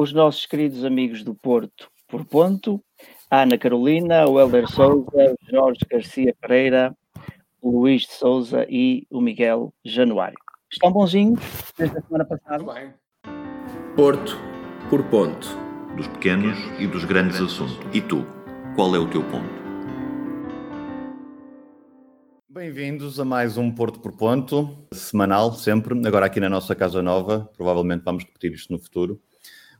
os nossos queridos amigos do Porto por ponto, a Ana Carolina, o Helder Souza, o Jorge Garcia Pereira, o Luís de Souza e o Miguel Januário. Estão bonzinhos desde a semana passada? Bem. Porto por ponto. Dos pequenos e dos grandes assuntos. E tu, qual é o teu ponto? Bem-vindos a mais um Porto por Ponto, semanal, sempre, agora aqui na nossa Casa Nova. Provavelmente vamos repetir isto no futuro.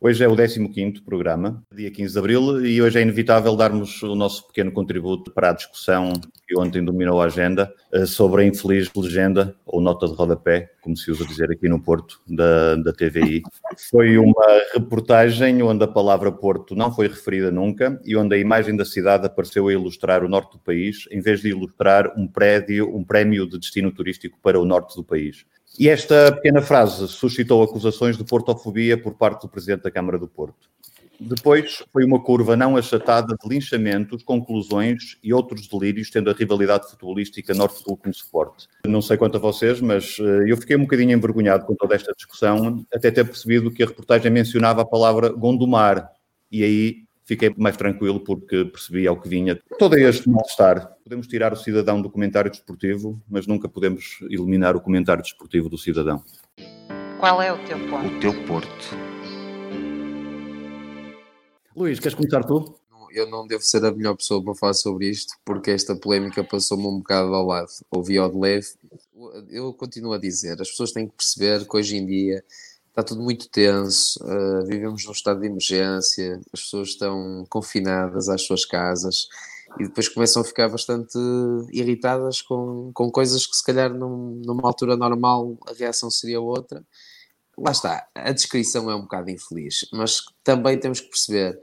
Hoje é o 15 programa, dia 15 de abril, e hoje é inevitável darmos o nosso pequeno contributo para a discussão que ontem dominou a agenda eh, sobre a infeliz legenda, ou nota de rodapé, como se usa dizer aqui no Porto, da, da TVI. Foi uma reportagem onde a palavra Porto não foi referida nunca e onde a imagem da cidade apareceu a ilustrar o norte do país, em vez de ilustrar um prédio, um prémio de destino turístico para o norte do país. E esta pequena frase suscitou acusações de portofobia por parte do Presidente da Câmara do Porto. Depois foi uma curva não achatada de linchamentos, conclusões e outros delírios, tendo a rivalidade futebolística Norte-Sul com Sport. Não sei quanto a vocês, mas eh, eu fiquei um bocadinho envergonhado com toda esta discussão, até ter percebido que a reportagem mencionava a palavra Gondomar. E aí fiquei mais tranquilo porque percebi ao que vinha todo este mal-estar. Podemos tirar o cidadão do comentário desportivo, mas nunca podemos eliminar o comentário desportivo do cidadão. Qual é o teu ponto? O teu Porto. Luís, queres começar tu? Eu não devo ser a melhor pessoa para falar sobre isto, porque esta polémica passou-me um bocado ao lado. Ouvi ao de leve. Eu continuo a dizer, as pessoas têm que perceber que hoje em dia está tudo muito tenso, uh, vivemos num estado de emergência, as pessoas estão confinadas às suas casas e depois começam a ficar bastante irritadas com, com coisas que se calhar num, numa altura normal a reação seria outra. Lá está, a descrição é um bocado infeliz, mas também temos que perceber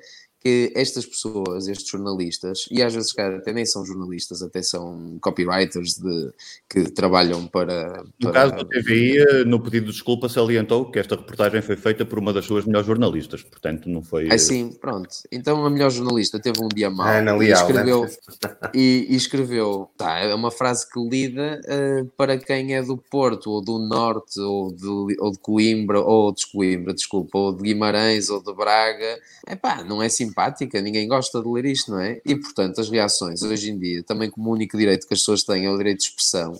que estas pessoas, estes jornalistas, e às vezes, cara, até nem são jornalistas, até são copywriters de, que trabalham para, No para... caso da TVI, no pedido de desculpa, salientou que esta reportagem foi feita por uma das suas melhores jornalistas, portanto não foi... Sim, pronto. Então a melhor jornalista teve um dia mau Ana e Leal, escreveu, né? e, e escreveu, tá, é uma frase que lida eh, para quem é do Porto, ou do Norte, ou de, ou de Coimbra, ou de Coimbra, desculpa, ou de Guimarães, ou de Braga. Epá, não é simpática, ninguém gosta de ler isto, não é? E portanto as reações hoje em dia, também como o único direito que as pessoas têm é o direito de expressão,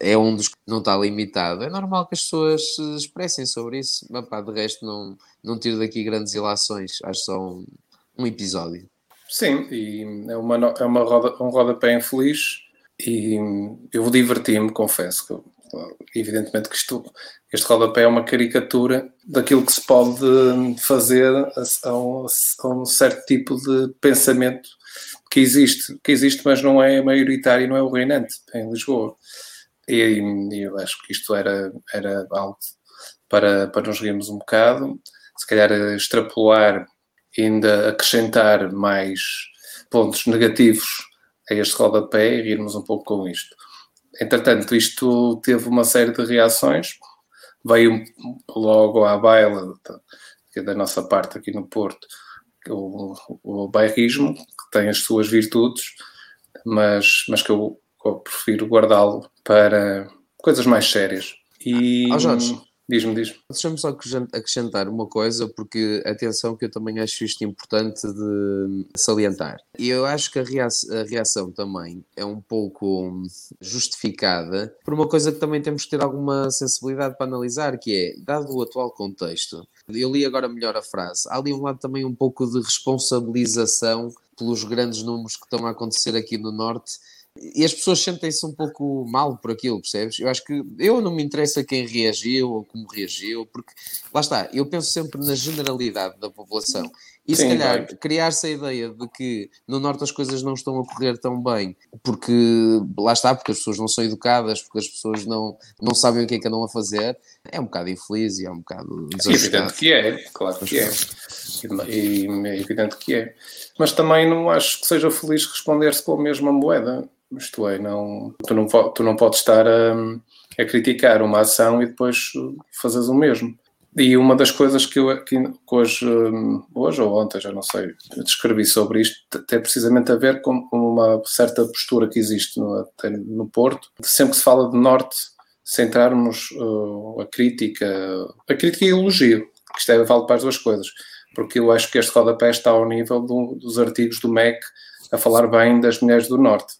é um dos que não está limitado. É normal que as pessoas se expressem sobre isso, mas pá, de resto não, não tiro daqui grandes ilações, acho só um, um episódio. Sim, e é uma, é uma roda, um rodapé infeliz e eu diverti-me, confesso que evidentemente que isto, este rodapé é uma caricatura daquilo que se pode fazer a, a um, certo tipo de pensamento que existe, que existe, mas não é maioritário, não é o reinante em Lisboa. E, e eu acho que isto era, era algo para, para nos rirmos um bocado, se calhar extrapolar ainda acrescentar mais pontos negativos a este rodapé e rirmos um pouco com isto. Entretanto, isto teve uma série de reações, veio logo à baila que é da nossa parte aqui no Porto, o, o bairrismo, que tem as suas virtudes, mas, mas que eu, eu prefiro guardá-lo para coisas mais sérias. E Jorge. Diz-me, diz-me. Deixa-me só acrescent- acrescentar uma coisa, porque atenção que eu também acho isto importante de salientar. E eu acho que a rea- a reação também é um pouco justificada por uma coisa que também temos que ter alguma sensibilidade para analisar, que é, dado o atual contexto, eu li agora melhor a frase, há ali um lado também um pouco de responsabilização pelos grandes números que estão a acontecer aqui no Norte e as pessoas sentem-se um pouco mal por aquilo, percebes? Eu acho que eu não me interessa quem reagiu ou como reagiu, porque lá está, eu penso sempre na generalidade da população. E se Sim, calhar vai. criar-se a ideia de que no Norte as coisas não estão a correr tão bem, porque lá está, porque as pessoas não são educadas, porque as pessoas não, não sabem o que é que andam a fazer, é um bocado infeliz e é um bocado É evidente que é, claro que é. E, é evidente que é. Mas também não acho que seja feliz responder-se com a mesma moeda. Isto é, não, tu, não, tu não podes estar a, a criticar uma ação e depois fazes o mesmo. E uma das coisas que eu que hoje, hum, hoje ou ontem, já não sei, descrevi sobre isto, tem precisamente a ver com uma certa postura que existe no, no Porto. Sempre que se fala de Norte, centrarmos uh, a crítica, a crítica e o elogio, que isto é, vale para as duas coisas. porque eu acho que este rodapé está ao nível do, dos artigos do MEC a falar bem das mulheres do Norte.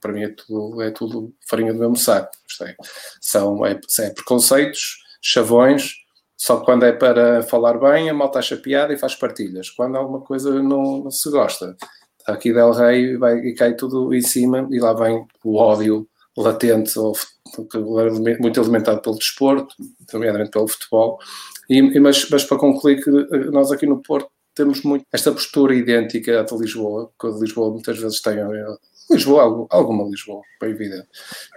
Para mim é tudo, é tudo farinha do mesmo saco. É, são é, é preconceitos, chavões, só quando é para falar bem, a malta acha piada e faz partilhas. Quando alguma coisa não, não se gosta, aqui Del Rey vai, e cai tudo em cima e lá vem o ódio latente, ou, muito alimentado pelo desporto, nomeadamente pelo futebol. E, mas, mas para concluir que eh, nós aqui no Porto temos muito esta postura idêntica à de Lisboa, que a de Lisboa muitas vezes tem Lisboa, alguma Lisboa, bem evidente,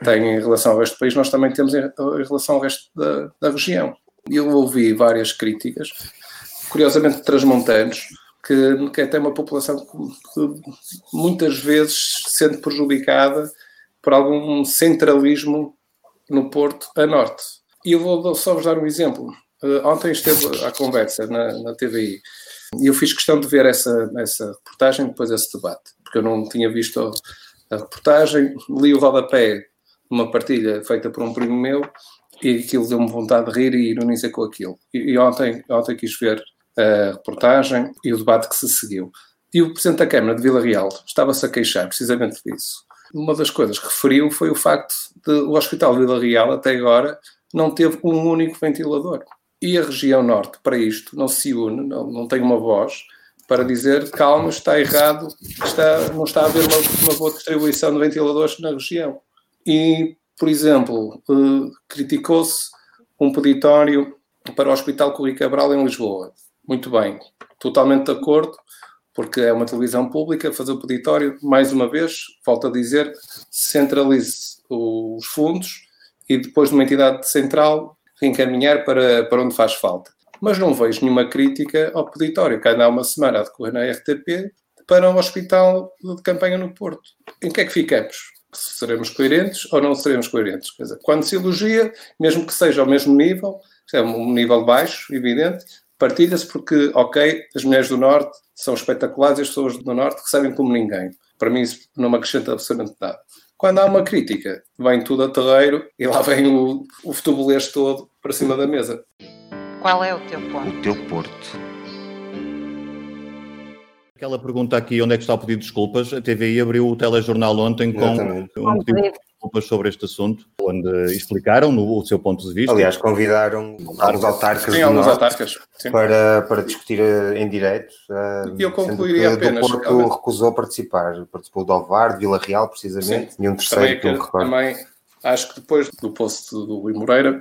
tem em relação ao resto do país, nós também temos em, relação ao resto da, da região. Eu ouvi várias críticas, curiosamente transmontanos, que, que uma população que, muitas vezes sendo prejudicada por algum centralismo no Porto a norte. E eu vou só vos dar um exemplo. Uh, ontem esteve a conversa na, na TVI e eu fiz questão de ver essa, essa reportagem depois desse debate, porque eu não tinha visto a, a reportagem, li o rodapé numa partilha feita por um primo meu e aquilo deu-me vontade de rir e ironizar com aquilo. E, e, ontem, ontem quis ver a reportagem e o debate que se seguiu. E o Presidente da Câmara de Vila Real estava-se a queixar precisamente disso. Uma das coisas que referiu foi o facto de o Hospital de Vila Real, até agora, não teve um único ventilador. E a região norte, para isto, não se une, não, não tem uma voz para dizer calma, está errado, está, não está a haver uma, uma boa distribuição de ventiladores na região. E, por exemplo, eh, criticou-se um peditório para o Hospital Corri Cabral em Lisboa. Muito bem, totalmente de acordo, porque é uma televisão pública, fazer o peditório, mais uma vez, volto a dizer, centralize os fundos e depois de uma entidade central reencaminhar para, para onde faz falta. Mas não vejo nenhuma crítica ao peditório que anda há uma semana a decorrer na RTP para um hospital de campanha no Porto. Em que é que ficamos? Seremos coerentes ou não seremos coerentes? Quer dizer, quando se elogia, mesmo que seja ao mesmo nível, é um nível baixo, evidente, partilha-se porque, ok, as mulheres do Norte são espetaculares e as pessoas do Norte recebem como ninguém. Para mim isso não me acrescenta absolutamente nada. Quando há uma crítica, vem tudo a terreiro e lá vem o, o futebolês todo para cima da mesa. Qual é o teu ponto? O teu Porto. Aquela pergunta aqui, onde é que está o pedido de desculpas? A TVI abriu o telejornal ontem com Exatamente. um pedido de desculpas sobre este assunto, onde explicaram no, o seu ponto de vista. Aliás, convidaram alguns autarcas, Sim, alguns autarcas para, para discutir eh, em direto. E eu concluiria apenas. O Porto recusou participar, participou do Alvar, de Vila Real, precisamente, Sim. e um terceiro também, que, também acho que depois do post do Rui Moreira,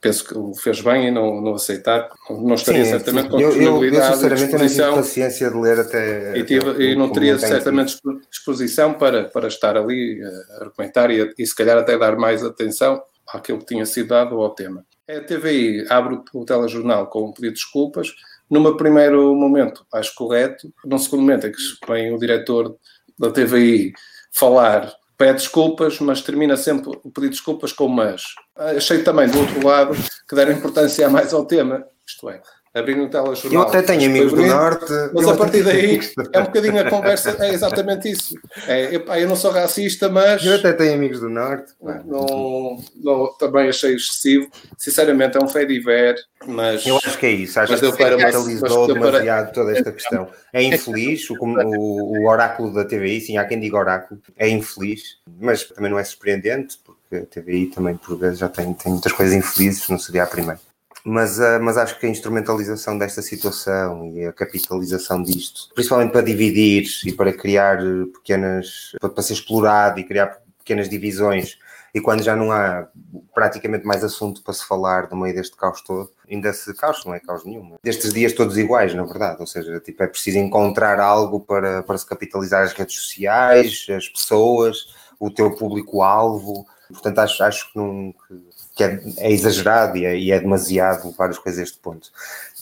penso que o fez bem em não, não aceitar, não estaria sim, certamente sim. com disponibilidade. Eu, eu, sinceramente, não tive paciência de ler até. E, tive, até e não teria certamente disposição para, para estar ali a argumentar e, e, se calhar, até dar mais atenção àquilo que tinha sido dado ao tema. A TVI abre o telejornal com um pedido de desculpas. Numa primeiro momento, acho correto. Num segundo momento, é que vem o diretor da TVI falar pede desculpas, mas termina sempre o pedido de desculpas com mas. Achei também, do outro lado, que deram importância mais ao tema, isto é, abrindo o telejornal. Eu até tenho amigos do Norte. Mas a partir daí é um bocadinho a conversa, é exatamente isso. É, epá, eu não sou racista, mas. Eu até tenho amigos do Norte. Não, não, também achei excessivo. Sinceramente, é um fé diver, mas. Eu acho que é isso. Acho que capitalizou demasiado para... toda esta questão. É infeliz, o, o, o oráculo da TVI, sim, há quem diga oráculo, é infeliz, mas também não é surpreendente, porque a TVI também, por vezes, já tem, tem muitas coisas infelizes, não seria a primeira mas, uh, mas acho que a instrumentalização desta situação e a capitalização disto, principalmente para dividir e para criar pequenas, para, para ser explorado e criar pequenas divisões, e quando já não há praticamente mais assunto para se falar no meio deste caos todo, ainda se caos, não é caos nenhum, destes dias todos iguais, na verdade, ou seja, tipo, é preciso encontrar algo para, para se capitalizar as redes sociais, as pessoas, o teu público-alvo, portanto acho, acho que, não, que que é, é exagerado e é, e é, demasiado levar as coisas a este ponto.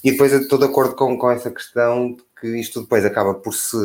E depois eu estou de acordo com, com essa questão de que isto depois acaba por se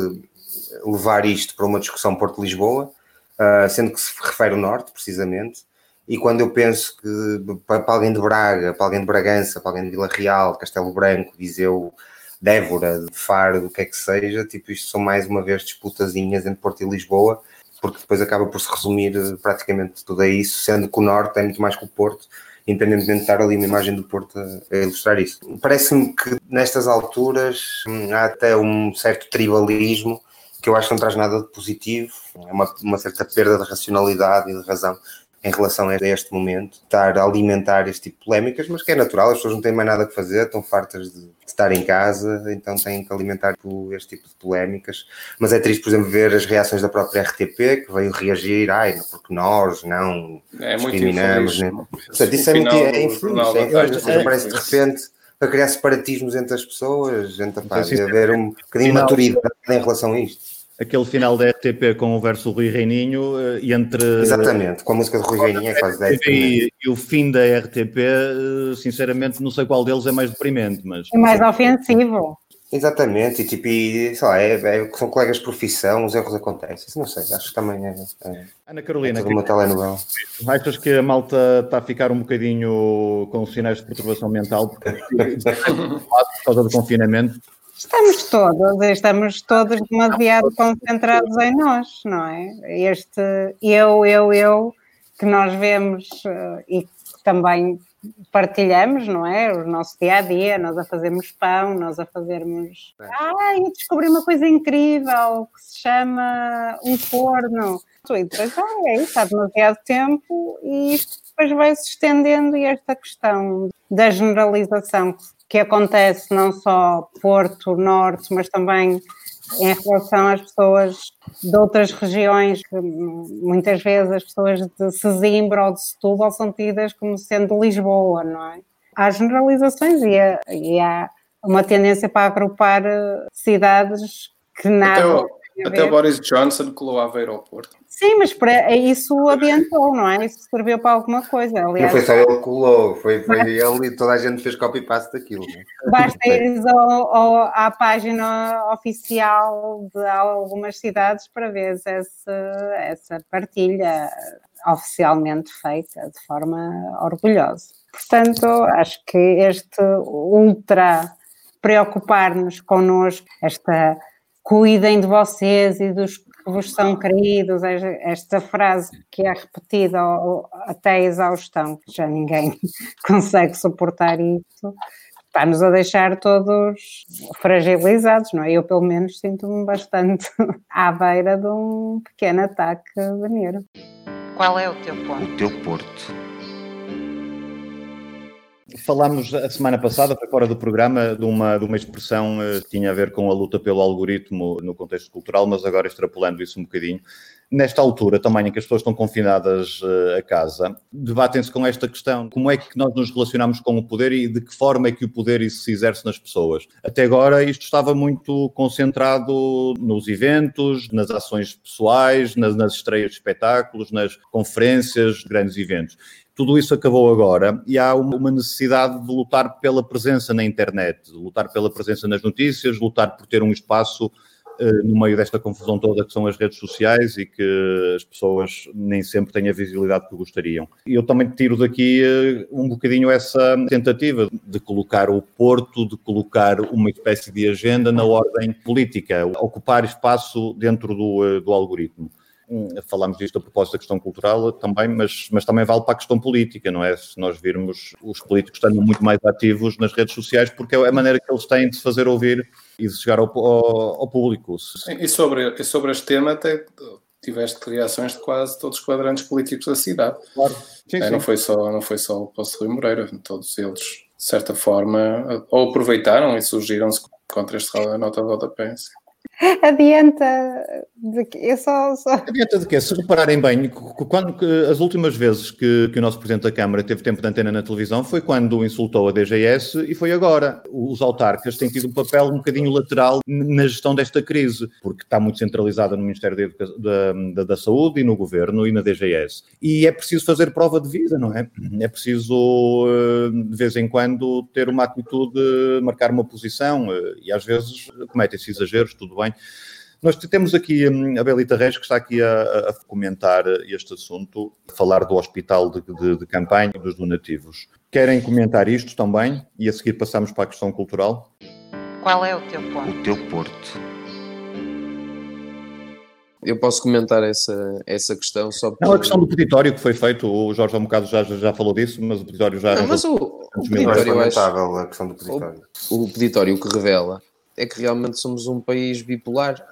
levar isto para uma discussão Porto-Lisboa, uh, sendo que se refere ao Norte, precisamente, e quando eu penso que para, alguém de Braga, para alguém de Bragança, para alguém de Vila Real, Castelo Branco, Viseu, Dévora, Faro, o que é que seja, tipo, isto são mais uma vez disputazinhas entre Porto e Lisboa, porque depois acaba por se resumir eh, praticamente tudo a isso, sendo que o Norte é muito mais que o Porto, independentemente de estar ali uma imagem do Porto a, ilustrar isso. Parece-me que nestas alturas hum, há até um certo tribalismo que eu acho que não traz nada de positivo, é uma, uma certa perda de racionalidade e de razão em relação a este momento, estar a alimentar este tipo de polémicas, mas que é natural, as pessoas não têm mais nada a fazer, estão fartas de estar em casa, então têm que alimentar este tipo de polémicas. Mas é triste, por exemplo, ver as reações da própria RTP, que veio reagir, ai, porque nós não é discriminamos. Né? Portanto, isso é muito é infeliz, é infeliz, é, parece de repente a criar separatismos entre as pessoas, entre, pá, de haver um bocadinho de maturidade em relação a isto aquele final da RTP com o verso Rui Reininho eh, e entre. Exatamente, com a música de Rui Reininho é quase 10 e, e o fim da RTP, eh, sinceramente, não sei qual deles é mais deprimente, mas. É mais ofensivo. Exatamente, e tipo, e, sei lá, é, é, são colegas de profissão, os erros acontecem. Não sei, acho que também é. é Ana Carolina, é uma telenovela. Achas que a malta está a ficar um bocadinho com sinais de perturbação mental porque, por causa do confinamento? Estamos todos, estamos todos demasiado concentrados em nós, não é? Este eu, eu, eu, que nós vemos uh, e que também partilhamos, não é? O nosso dia a dia, nós a fazermos pão, nós a fazermos. Ah, eu descobri uma coisa incrível que se chama um forno. E depois, ah, é isso, há demasiado tempo e isto depois vai se estendendo e esta questão da generalização que acontece não só Porto, Norte, mas também em relação às pessoas de outras regiões, que muitas vezes as pessoas de Sesimbra ou de Setúbal são tidas como sendo Lisboa, não é? Há generalizações e há, e há uma tendência para agrupar eh, cidades que nada... Até o Boris Johnson colou Aveiro ao Porto. Sim, mas para, isso adiantou, não é? Isso serviu para alguma coisa. Aliás, não foi só ele que colou, foi, foi ele e toda a gente fez copy-paste daquilo. Basta ir ao, ao, à página oficial de algumas cidades para ver essa, essa partilha oficialmente feita de forma orgulhosa. Portanto, acho que este ultra preocupar-nos connosco, esta cuidem de vocês e dos que vos são queridos, esta frase que é repetida até a exaustão, que já ninguém consegue suportar isso, está-nos a deixar todos fragilizados, não é? Eu, pelo menos, sinto-me bastante à beira de um pequeno ataque de nervo. Qual é o teu ponto? O teu porto. Falámos a semana passada, fora do programa, de uma, de uma expressão eh, que tinha a ver com a luta pelo algoritmo no contexto cultural, mas agora extrapolando isso um bocadinho. Nesta altura, também em que as pessoas estão confinadas uh, a casa, debatem-se com esta questão: como é que nós nos relacionamos com o poder e de que forma é que o poder se exerce nas pessoas? Até agora, isto estava muito concentrado nos eventos, nas ações pessoais, nas, nas estreias de espetáculos, nas conferências, grandes eventos. Tudo isso acabou agora e há uma necessidade de lutar pela presença na internet, lutar pela presença nas notícias, lutar por ter um espaço uh, no meio desta confusão toda que são as redes sociais e que as pessoas nem sempre têm a visibilidade que gostariam. E eu também tiro daqui uh, um bocadinho essa tentativa de colocar o Porto, de colocar uma espécie de agenda na ordem política, ocupar espaço dentro do, uh, do algoritmo falamos disto a propósito da questão cultural também, mas, mas também vale para a questão política, não é? Se nós virmos os políticos estando muito mais ativos nas redes sociais, porque é a maneira que eles têm de se fazer ouvir e de chegar ao, ao, ao público. E sobre, e sobre este tema, até tiveste reações de quase todos os quadrantes políticos da cidade. Claro. Sim, é, sim. Não, foi só, não foi só o Poço Rui Moreira, todos eles, de certa forma, ou aproveitaram e surgiram-se contra este nota de rodapé. Adianta de que eu só, só... Adianta de quê? Se repararem bem, quando as últimas vezes que, que, o nosso Presidente da Câmara teve tempo de antena na televisão foi quando insultou a DGS e foi agora. Os autarcas têm tido um papel um bocadinho lateral na gestão desta crise, porque está muito centralizada no Ministério da, da, da, da Saúde e no Governo e na DGS. E é preciso fazer prova de vida, não é? É preciso, eh, de vez em quando, ter uma atitude, marcar uma posição eh, e às vezes cometem-se exageros, tudo bem nós temos aqui hum, a Belita Reis, que está aqui a, a comentar este assunto, a falar do hospital de, de, de campanha dos donativos. Querem comentar isto também? E a seguir passamos para a questão cultural? Qual é o teu ponto? O teu porto. eu posso comentar essa, essa questão só Não, a questão do peditório que foi feito, o Jorge há um bocado já, já falou disso, mas o peditório já... Não, mas o, o peditório, acho, a questão do peditório. O, o peditório que revela é que realmente somos um país bipolar,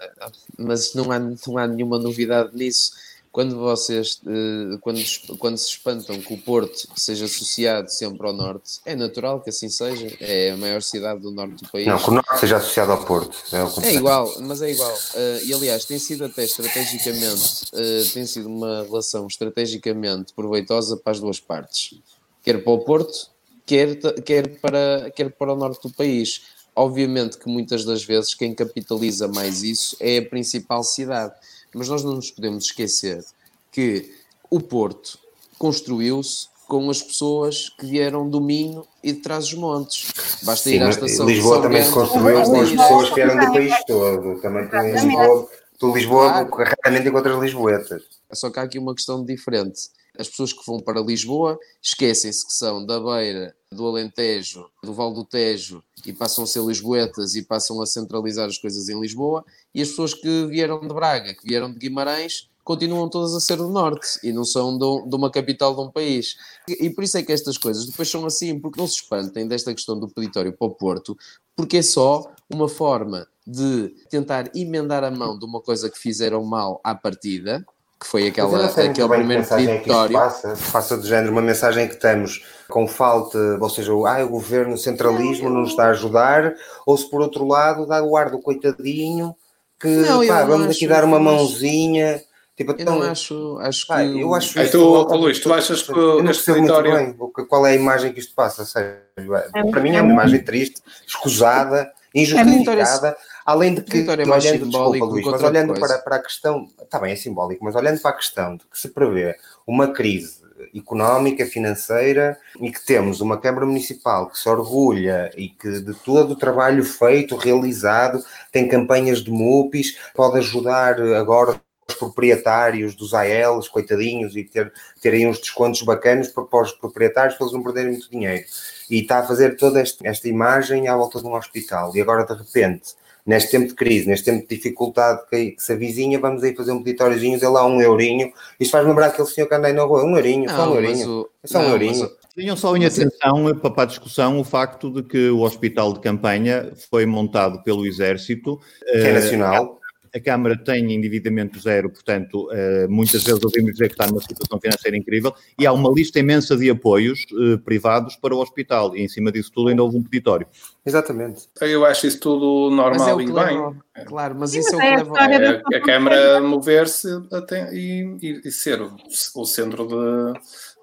mas não há, não há nenhuma novidade nisso quando vocês eh, quando, quando se espantam que o Porto seja associado sempre ao Norte, é natural que assim seja, é a maior cidade do Norte do país. Não, que o Norte seja associado ao Porto. É, é igual, mas é igual. Uh, e aliás, tem sido até estrategicamente, uh, tem sido uma relação estrategicamente proveitosa para as duas partes, quer para o Porto, quer, quer, para, quer para o Norte do país. Obviamente que muitas das vezes quem capitaliza mais isso é a principal cidade mas nós não nos podemos esquecer que o Porto construiu-se com as pessoas que vieram do Minho e de trás dos montes. Basta Sim, ir à estação Lisboa de também se construiu com as pessoas que vieram do país todo. Também tem Lisboa, tu Lisboa, claro. raramente encontras lisboetas. Só que há aqui uma questão diferente. As pessoas que vão para Lisboa esquecem-se que são da Beira, do Alentejo, do Val do Tejo e passam a ser lisboetas e passam a centralizar as coisas em Lisboa, e as pessoas que vieram de Braga, que vieram de Guimarães, continuam todas a ser do norte e não são de, uma capital de um país. E, por isso é que estas coisas depois são assim, porque não se espantem desta questão do peditório para o Porto, porque é só uma forma de tentar emendar a mão de uma coisa que fizeram mal à partida, que foi aquela, aquele primeiro peditório. Passa, passa do género uma mensagem que estamos com falta, ou seja, ah, o governo centralismo não nos está a ajudar, ou se por outro lado dá o ar do coitadinho que não, pá, vamos aqui dar uma mãozinha. Tipo, então, eu não acho, acho pá, que. Eu acho é, tu, oh, Luís, tu achas que eu não percebo muito bem qual é a imagem que isto passa. É, para mim é uma imagem triste, escusada, injustificada. Além de que, é olhando, desculpa, Luís, mas olhando para, para a questão, está bem, é simbólico, mas olhando para a questão de que se prevê uma crise económica, financeira e que temos uma Câmara Municipal que se orgulha e que de todo o trabalho feito, realizado, tem campanhas de MUPIs, pode ajudar agora os proprietários dos AELs, coitadinhos, e ter, terem uns descontos bacanas para, para os proprietários para eles não perderem muito dinheiro. E está a fazer toda esta, esta imagem à volta de um hospital. E agora, de repente, neste tempo de crise, neste tempo de dificuldade que, que se avizinha, vamos aí fazer um peditóriozinho, dê lá um eurinho. Isto faz lembrar aquele senhor que anda aí na rua, um eurinho, não, só um eurinho. O... É só um não, eurinho. Tenham só em atenção para a discussão o facto de que o hospital de campanha foi montado pelo Exército. Que é nacional a Câmara tem endividamento zero, portanto, eh, muitas vezes ouvimos dizer que está numa situação financeira incrível, e há uma lista imensa de apoios eh, privados para o hospital, e em cima disso tudo ainda houve um peditório. Exatamente. Eu acho isso tudo normal é e bem. Claro, mas Sim, isso é o que leva a, a Câmara mover-se e, e, e, ser o, o centro de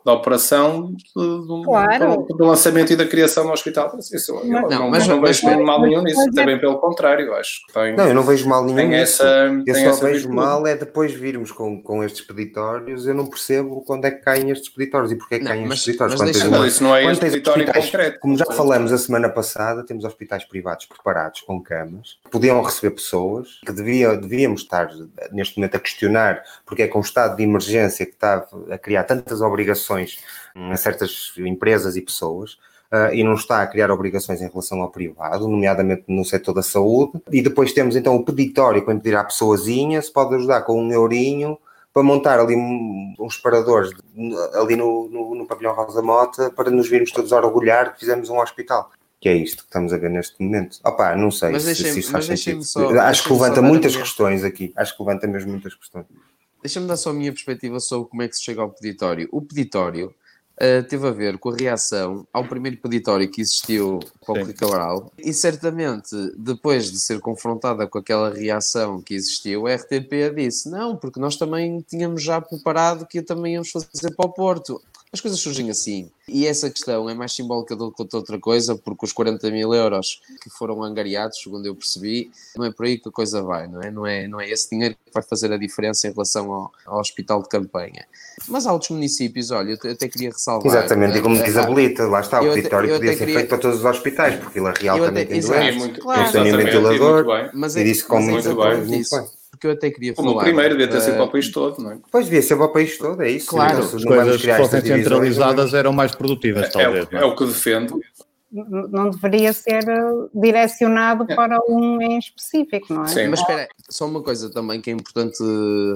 da operação do, claro. do, do, lançamento e da criação do hospital. Isso, eu não, não, mas, não vejo mas, mal nenhum nisso, até bem pelo contrário, acho que tem. Não, eu não vejo mal nenhum nisso. Essa, eu só essa vejo virtude. mal é depois virmos com, com estes peditórios, eu não percebo quando é que caem estes peditórios e porque é que caem estes peditórios. Mas deixa, não, isso não é este peditório concreto. Como já falamos a semana passada, temos hospitais privados preparados com camas, que podiam receber pessoas, que devia, devíamos estar neste momento a questionar porque é com o estado de emergência que está a criar tantas obrigações obrigações hum, a certas empresas e pessoas. Uh, e não está a criar obrigações em relação ao privado, nomeadamente no setor da saúde. E depois temos então o peditório para impedir à pessoazinha, se pode ajudar com um eurinho para montar ali uns paradores ali no, no, no pavilhão Rosa Mota para nos virmos todos a orgulhar que fizemos um hospital. Que é isto que estamos a ver neste momento. Opa, não sei mas se, se isso faz sentido. Só, Acho que levanta muitas questões aqui. Acho que levanta mesmo muitas questões. Deixa-me dar só a minha perspectiva sobre como é que se chega ao peditório. O peditório uh, teve a ver com a reação ao primeiro peditório que existiu com o Cabral e certamente depois de ser confrontada com aquela reação que existiu, a RTP disse não, porque nós também tínhamos já preparado que também íamos fazer para o Porto. As coisas surgem assim. E essa questão é mais simbólica do que outra coisa, porque os 40 mil euros que foram angariados, segundo eu percebi, não é por aí que a coisa vai, não é? Não é, não é esse dinheiro que vai fazer a diferença em relação ao, ao hospital de campanha. Mas há outros municípios, olha, eu até queria ressalvar. Exatamente, e como diz a Belita, lá está, o peditório podia ser queria... feito para todos os hospitais, porque Vila Real também tem doentes, claro, tem um ventilador, e disse como muito, muito bem porque eu até queria Como falar. o primeiro devia ter sido para o país todo, não é? Pois devia ser para o país todo, é isso. Claro, as coisas que fossem centralizadas eram mais produtivas, é, talvez. É, é, o que defendo. não deveria ser eh, direcionado é. para um em específico, não é? Sim, mas espera, só uma coisa também que é importante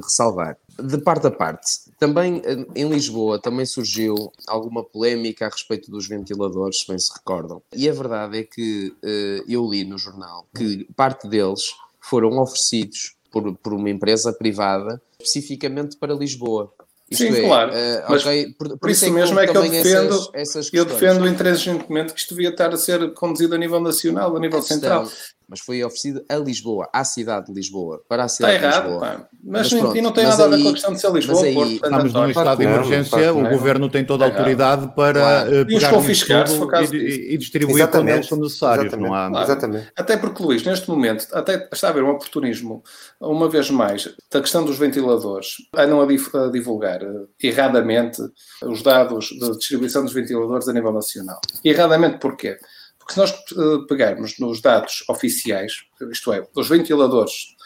ressalvar. De parte a parte, também eh, em Lisboa também surgiu alguma polémica a respeito dos ventiladores, se bem se recordam. E a verdade é que uh, eu li no jornal que parte deles foram oferecidos por, por uma empresa privada especificamente para Lisboa. Isto Sim, é, claro. Uh, mas okay, por, por, por, isso, isso é mesmo é que eu defendo, essas, essas eu defendo intransigentemente que isto devia estar a ser conduzido a nível nacional, a nível central mas foi oferecido a Lisboa, à cidade de Lisboa, para a cidade Está errado, de Lisboa. Pá. Mas, mas pronto, e não tem nada aí, a ver com a questão de ser Lisboa. Aí, Porto, estamos num estado de emergência, o governo tem toda a autoridade para claro. uh, pegar e, e, e distribuir quando eles são necessários. Não há... Claro. Exatamente. Até porque, Luís, neste momento, até está a haver um oportunismo, uma vez mais, da questão dos ventiladores, andam a, a divulgar uh, erradamente os dados de distribuição dos ventiladores a nível nacional. Erradamente porquê? Se nós uh, pegarmos nos dados oficiais, isto é, os ventiladores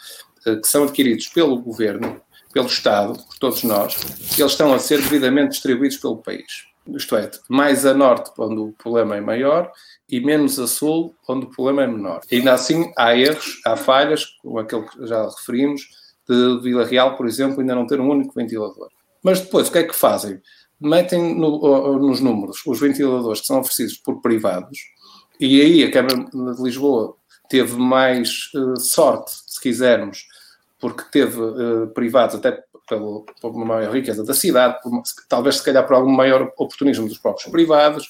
uh, que são adquiridos pelo governo, pelo Estado, por todos nós, eles estão a ser devidamente distribuídos pelo país. Isto é, mais a norte, onde o problema é maior, e menos a sul, onde o problema é menor. Ainda assim, há erros, há falhas, como aquele que já referimos, de Vila Real, por exemplo, ainda não ter um único ventilador. Mas depois, o que é que fazem? Metem no, nos números os ventiladores que são oferecidos por privados, e aí a Câmara de Lisboa teve mais uh, sorte, se quisermos, porque teve uh, privados até pelo, por uma maior riqueza da cidade, por, talvez se calhar por algum maior oportunismo dos próprios privados.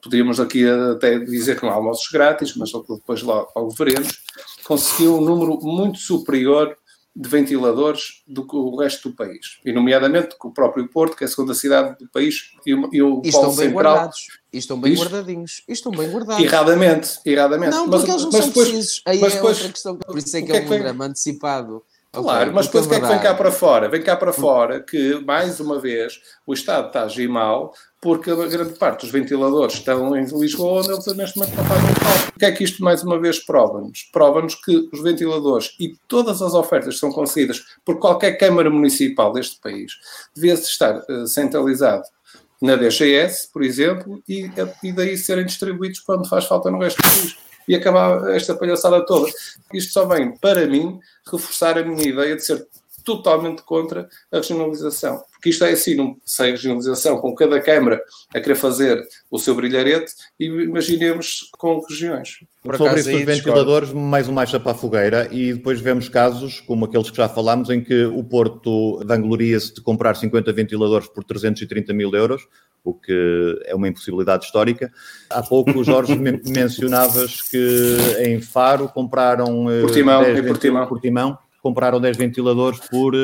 Podíamos aqui até dizer que não há almoços grátis, mas depois logo, logo veremos. Conseguiu um número muito superior de ventiladores do que o resto do país. E, nomeadamente, com o próprio Porto, que é a segunda cidade do país, e o, e o e estão bem central. Guardados. E estão bem Isto? guardadinhos. E estão bem guardados. Erradamente, erradamente. Não, porque mas, eles não mas são depois, precisos. Aí é depois, outra questão. Por isso é que é, é um programa antecipado. Claro, okay, mas depois o que é que vem cá para fora? Vem cá para fora que, mais uma vez, o Estado está a agir mal porque a grande parte dos ventiladores estão em Lisboa, onde eles neste momento não fazem falta. O que é que isto, mais uma vez, prova-nos? Prova-nos que os ventiladores e todas as ofertas que são concedidas por qualquer Câmara Municipal deste país devia-se estar uh, centralizado na DGS, por exemplo, e, e daí serem distribuídos quando faz falta no resto do país e acabar esta palhaçada toda. Isto só vem, para mim, reforçar a minha ideia de ser totalmente contra a regionalização. Porque isto é assim, não sei regionalização com cada Câmara a querer fazer o seu brilharete e imaginemos com regiões. Por Sobre isso dos ventiladores, discordo. mais uma marcha para a fogueira e depois vemos casos como aqueles que já falámos em que o Porto vangloria-se de comprar 50 ventiladores por 330 mil euros, o que é uma impossibilidade histórica. Há pouco, Jorge, mencionavas que em Faro compraram eh, Portimão, 10 Portimão. Portimão, compraram 10 ventiladores por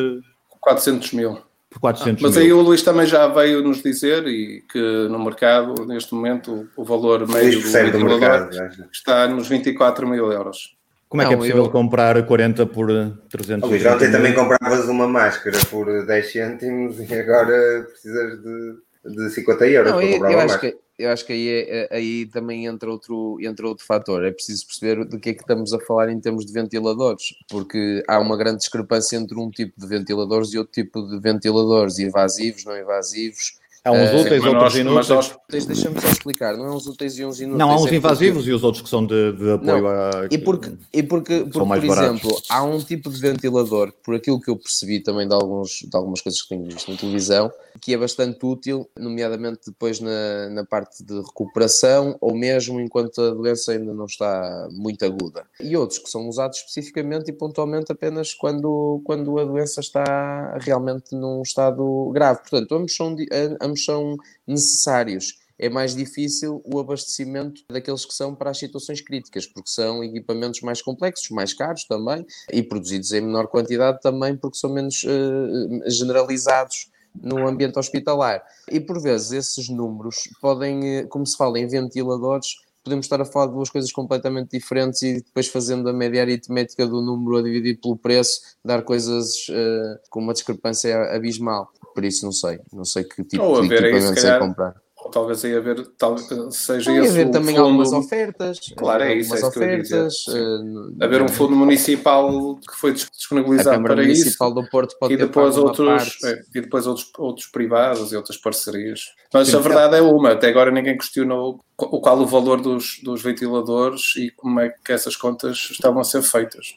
400 eh, mil. Por 400 Mas mil. aí o Luís também já veio nos dizer e que no mercado, neste momento, o valor médio do ventilador mercado, está nos 24 mil euros. Como é que é possível eu... comprar 40 por 300 Luís, ontem também compravas uma máscara por 10 cêntimos e agora precisas de, de 50 euros não, eu, eu acho. Que eu acho que aí, é, é, aí também entra outro, entra outro fator. É preciso perceber de que é que estamos a falar em termos de ventiladores, porque há uma grande discrepância entre um tipo de ventiladores e outro tipo de ventiladores, invasivos, não invasivos, Há uns uh, úteis, outros inúteis. Deixa-me só explicar, não é uns úteis e uns inúteis. Não, há uns é invasivos porque... e os outros que são de, de apoio não. a. E porque, e porque, porque por exemplo, há um tipo de ventilador, por aquilo que eu percebi também de, alguns, de algumas coisas que tenho visto na televisão, que é bastante útil, nomeadamente depois na, na parte de recuperação ou mesmo enquanto a doença ainda não está muito aguda. E outros que são usados especificamente e pontualmente apenas quando, quando a doença está realmente num estado grave. Portanto, ambos são, ambos são necessários. É mais difícil o abastecimento daqueles que são para as situações críticas, porque são equipamentos mais complexos, mais caros também, e produzidos em menor quantidade também, porque são menos uh, generalizados no ambiente hospitalar. E por vezes esses números podem, eh, como se fala em ventiladores, podemos estar a falar de duas coisas completamente diferentes e depois fazendo a média aritmética do número a dividir pelo preço, dar coisas uh, com uma discrepância abismal. Por isso não sei, não sei que tipo ou de equipamento sei comprar. Talvez aí haver, tal, seja Vai esse haver também fundo, algumas ofertas. Claro, é isso, é isso que eu ia dizer, ofertas. eh, haver um fundo municipal que foi disponibilizado para isso Municipal do Porto pode e depois outros é, e depois outros, outros privados e outras parcerias. Mas Sim, a verdade é uma, até agora ninguém questionou o qual o valor dos, dos ventiladores e como é que essas contas estavam a ser feitas.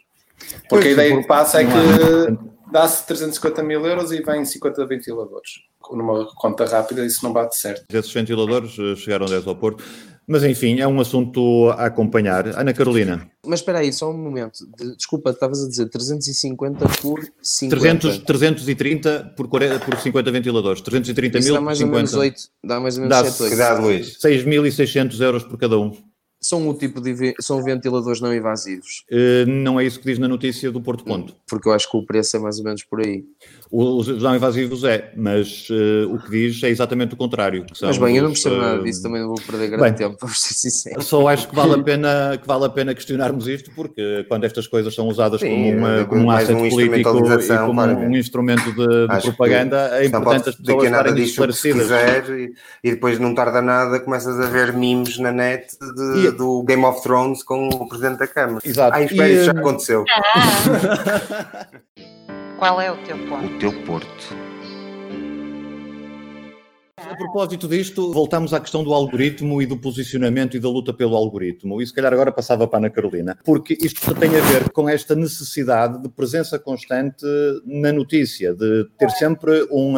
Porque a ideia que passa é que há- dá-se 350 mil euros e vêm 50 ventiladores. Numa conta rápida isso não bate certo. Esses ventiladores eh, chegaram 10 ao Porto. Mas enfim, é um assunto a acompanhar. Ana Carolina, Mas espera aí, só um momento. De- desculpa, estavas a dizer 350 por 50. 300, 330 por, 40, por 50 ventiladores. 330 Isso mil dá mais ou menos 50. 8. Dá mais ou menos Dá 7, 8. Cuidado, Luís. 6.600 euros por cada um. São o tipo de são ventiladores não invasivos. Eh, Não é isso que diz na notícia do Porto Ponto. Porque eu acho que o preço é mais ou menos por aí. Os não invasivos é, mas eh, o que diz é exatamente o contrário. que são Mas bem, eu não os, percebo nada eh, disso, também não vou perder grande bem. tempo, para ser sincero. Só acho que vale a pena, que vale a pena questionarmos isto, porque quando estas coisas são usadas Sim, como, uma, como um asset uma político e como um, instrumento de, de propaganda, é importante as pessoas estarem esclarecidas. e, e depois não tarda nada começas a ver memes na net de- E- do Game of Thrones com o Presidente da Câmara. Exato. Ah, espera, E, isso já hum, aconteceu. Qual é o teu ponto? O teu Porto. A propósito disto, voltamos à questão do algoritmo e do posicionamento e da luta pelo algoritmo. E se calhar agora passava para a Ana Carolina, porque isto tem a ver com esta necessidade de presença constante na notícia, de ter sempre um.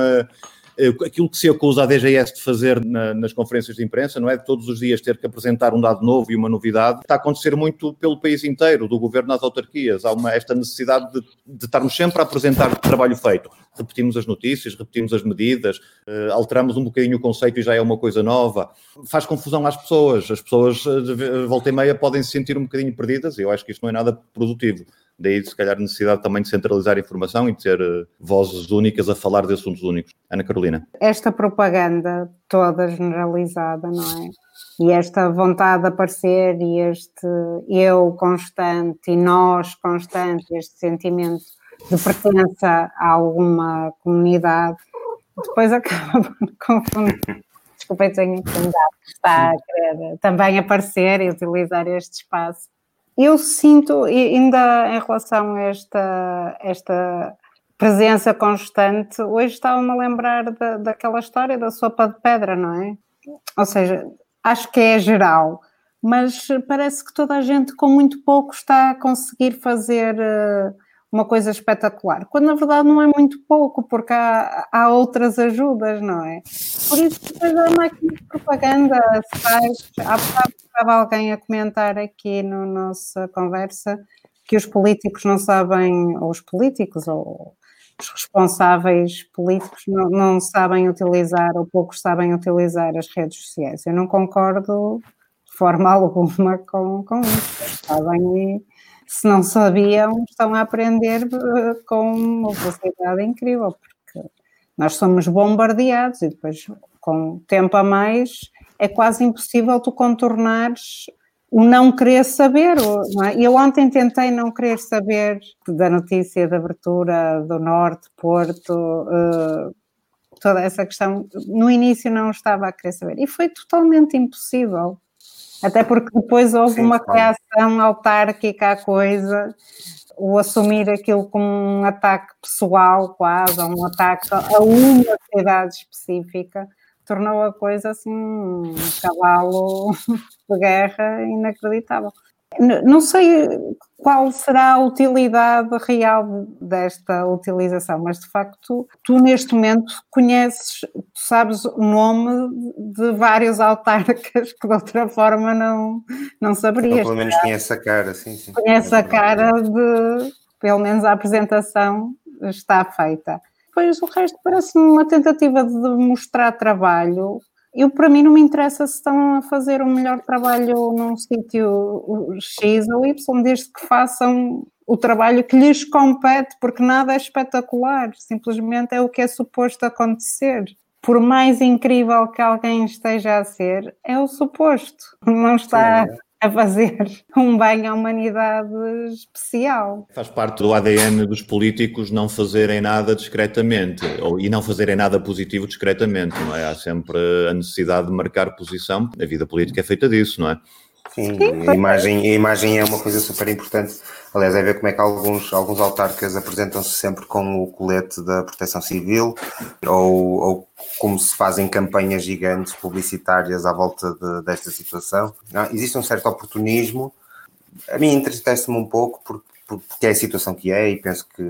Eh, Aquilo que se acusa a DGS de fazer na- nas conferências de imprensa, não é? De todos os dias ter que apresentar um dado novo e uma novidade, está a acontecer muito pelo país inteiro, do governo às autarquias. Há uma, esta necessidade de, de estarmos sempre a apresentar trabalho feito. Repetimos as notícias, repetimos as medidas, eh, alteramos um bocadinho o conceito e já é uma coisa nova. Faz confusão às pessoas. As pessoas, eh, volta e meia, podem se sentir um bocadinho perdidas e eu acho que isto não é nada produtivo. Daí, se calhar, necessidade também de centralizar a informação e de ter eh, vozes únicas a falar de assuntos únicos. Ana Carolina. esta propaganda toda generalizada, não é? E esta vontade de aparecer e este eu constante e nós constante, este sentimento de pertença a alguma comunidade, depois acaba por confundir. Desculpem, tenho que está a querer também aparecer e utilizar este espaço. Eu sinto, ainda em relação a esta, esta presença constante, hoje estava-me a lembrar da, daquela história da sopa de pedra, não é? Ou seja, acho que é geral, mas parece que toda a gente com muito pouco está a conseguir fazer eh, uma coisa espetacular, quando na verdade não é muito pouco, porque há, há outras ajudas, não é? Por isso, depois a máquina de propaganda se faz. Há bocado estava alguém a comentar aqui na nossa conversa que os políticos não sabem, ou os políticos, ou os responsáveis políticos não, não sabem utilizar, ou poucos sabem utilizar as redes sociais. Eu não concordo de forma alguma com, com isso. Sabem e se não sabiam, estão a aprender eh, com uma velocidade incrível, nós somos bombardeados e depois, com tempo a mais, é quase impossível tu contornares o não querer saber. Não é? Eu ontem tentei não querer saber da notícia de abertura do Norte, Porto, eh, toda essa questão. No início não estava a querer saber e foi totalmente impossível. Até porque depois houve Sim, uma claro. reação autárquica à coisa, o assumir aquilo como um ataque pessoal, quase, ou um ataque a uma cidade específica, tornou a coisa assim um cavalo de guerra inacreditável. Não sei qual será a utilidade real desta utilização, mas de facto, tu neste momento conheces, tu sabes o nome de vários autarcas que de outra forma não, não Ou saberias. pelo menos conhece a cara, sim, sim. Conhece a cara de, pelo menos a apresentação está feita. Depois o resto parece-me uma tentativa de mostrar trabalho. Eu, para mim, não me interessa se estão a fazer um melhor trabalho num sítio X ou Y, desde que façam o trabalho que lhes compete, porque nada é espetacular, simplesmente é o que é suposto acontecer. Por mais incrível que alguém esteja a ser, é o suposto, não está Sim, a fazer um bem à humanidade especial. Faz parte do ADN dos políticos não fazerem nada discretamente ou, e não fazerem nada positivo discretamente, não é? Há sempre a necessidade de marcar posição. A vida política é feita disso, não é? Sim, a imagem, a imagem é uma coisa super importante. Aliás, é ver como é que alguns, alguns autarcas apresentam-se sempre com o colete da proteção civil ou, ou como se fazem campanhas gigantes publicitárias à volta de, desta situação. Não, existe um certo oportunismo. A mim entristece-me um pouco porque, porque é a situação que é e penso que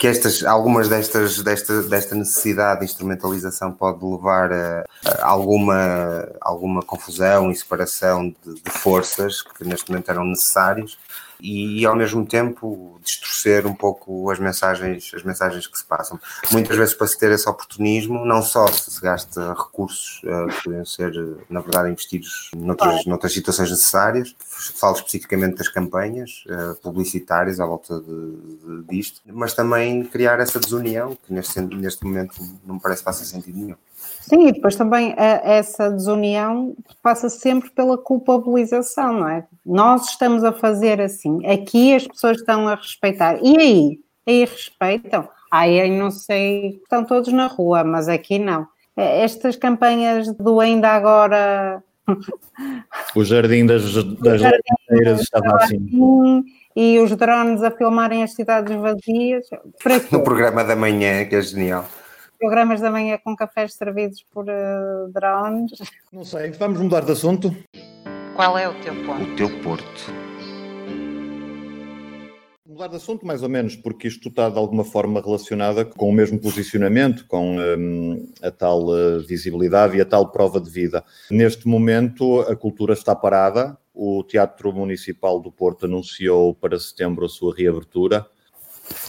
que estas, algumas destas, desta, desta necessidade de instrumentalização pode levar a, a alguma, alguma confusão e separação de, de, forças que neste momento eram necessários e, ao mesmo tempo distorcer um pouco as mensagens, as mensagens que se passam. Muitas vezes para se ter esse oportunismo, não só se gasta recursos uh, que podem ser, na verdade, investidos noutras, noutras situações necessárias, falo especificamente das campanhas uh, publicitárias à volta de, de, disto, mas também criar essa desunião que neste, neste momento não me parece que faça sentido nenhum. Sim, e depois também a, essa desunião passa sempre pela culpabilização, não é? Nós estamos a fazer assim, aqui as pessoas estão a respeitar, e aí? Aí respeitam? Aí não sei, estão todos na rua, mas aqui não. É, estas campanhas do ainda agora. O jardim das, das jardim estava assim. assim. E os drones a filmarem as cidades vazias. No programa da manhã, que é genial programas da manhã com cafés servidos por uh, drones. Não sei, vamos mudar de assunto. Qual é o teu ponto? O teu porto. Mudar de assunto, mais ou menos, porque isto está de alguma forma relacionada com o mesmo posicionamento, com um, a tal uh, visibilidade e a tal prova de vida. Neste momento, a cultura está parada. O Teatro Municipal do Porto anunciou para setembro a sua reabertura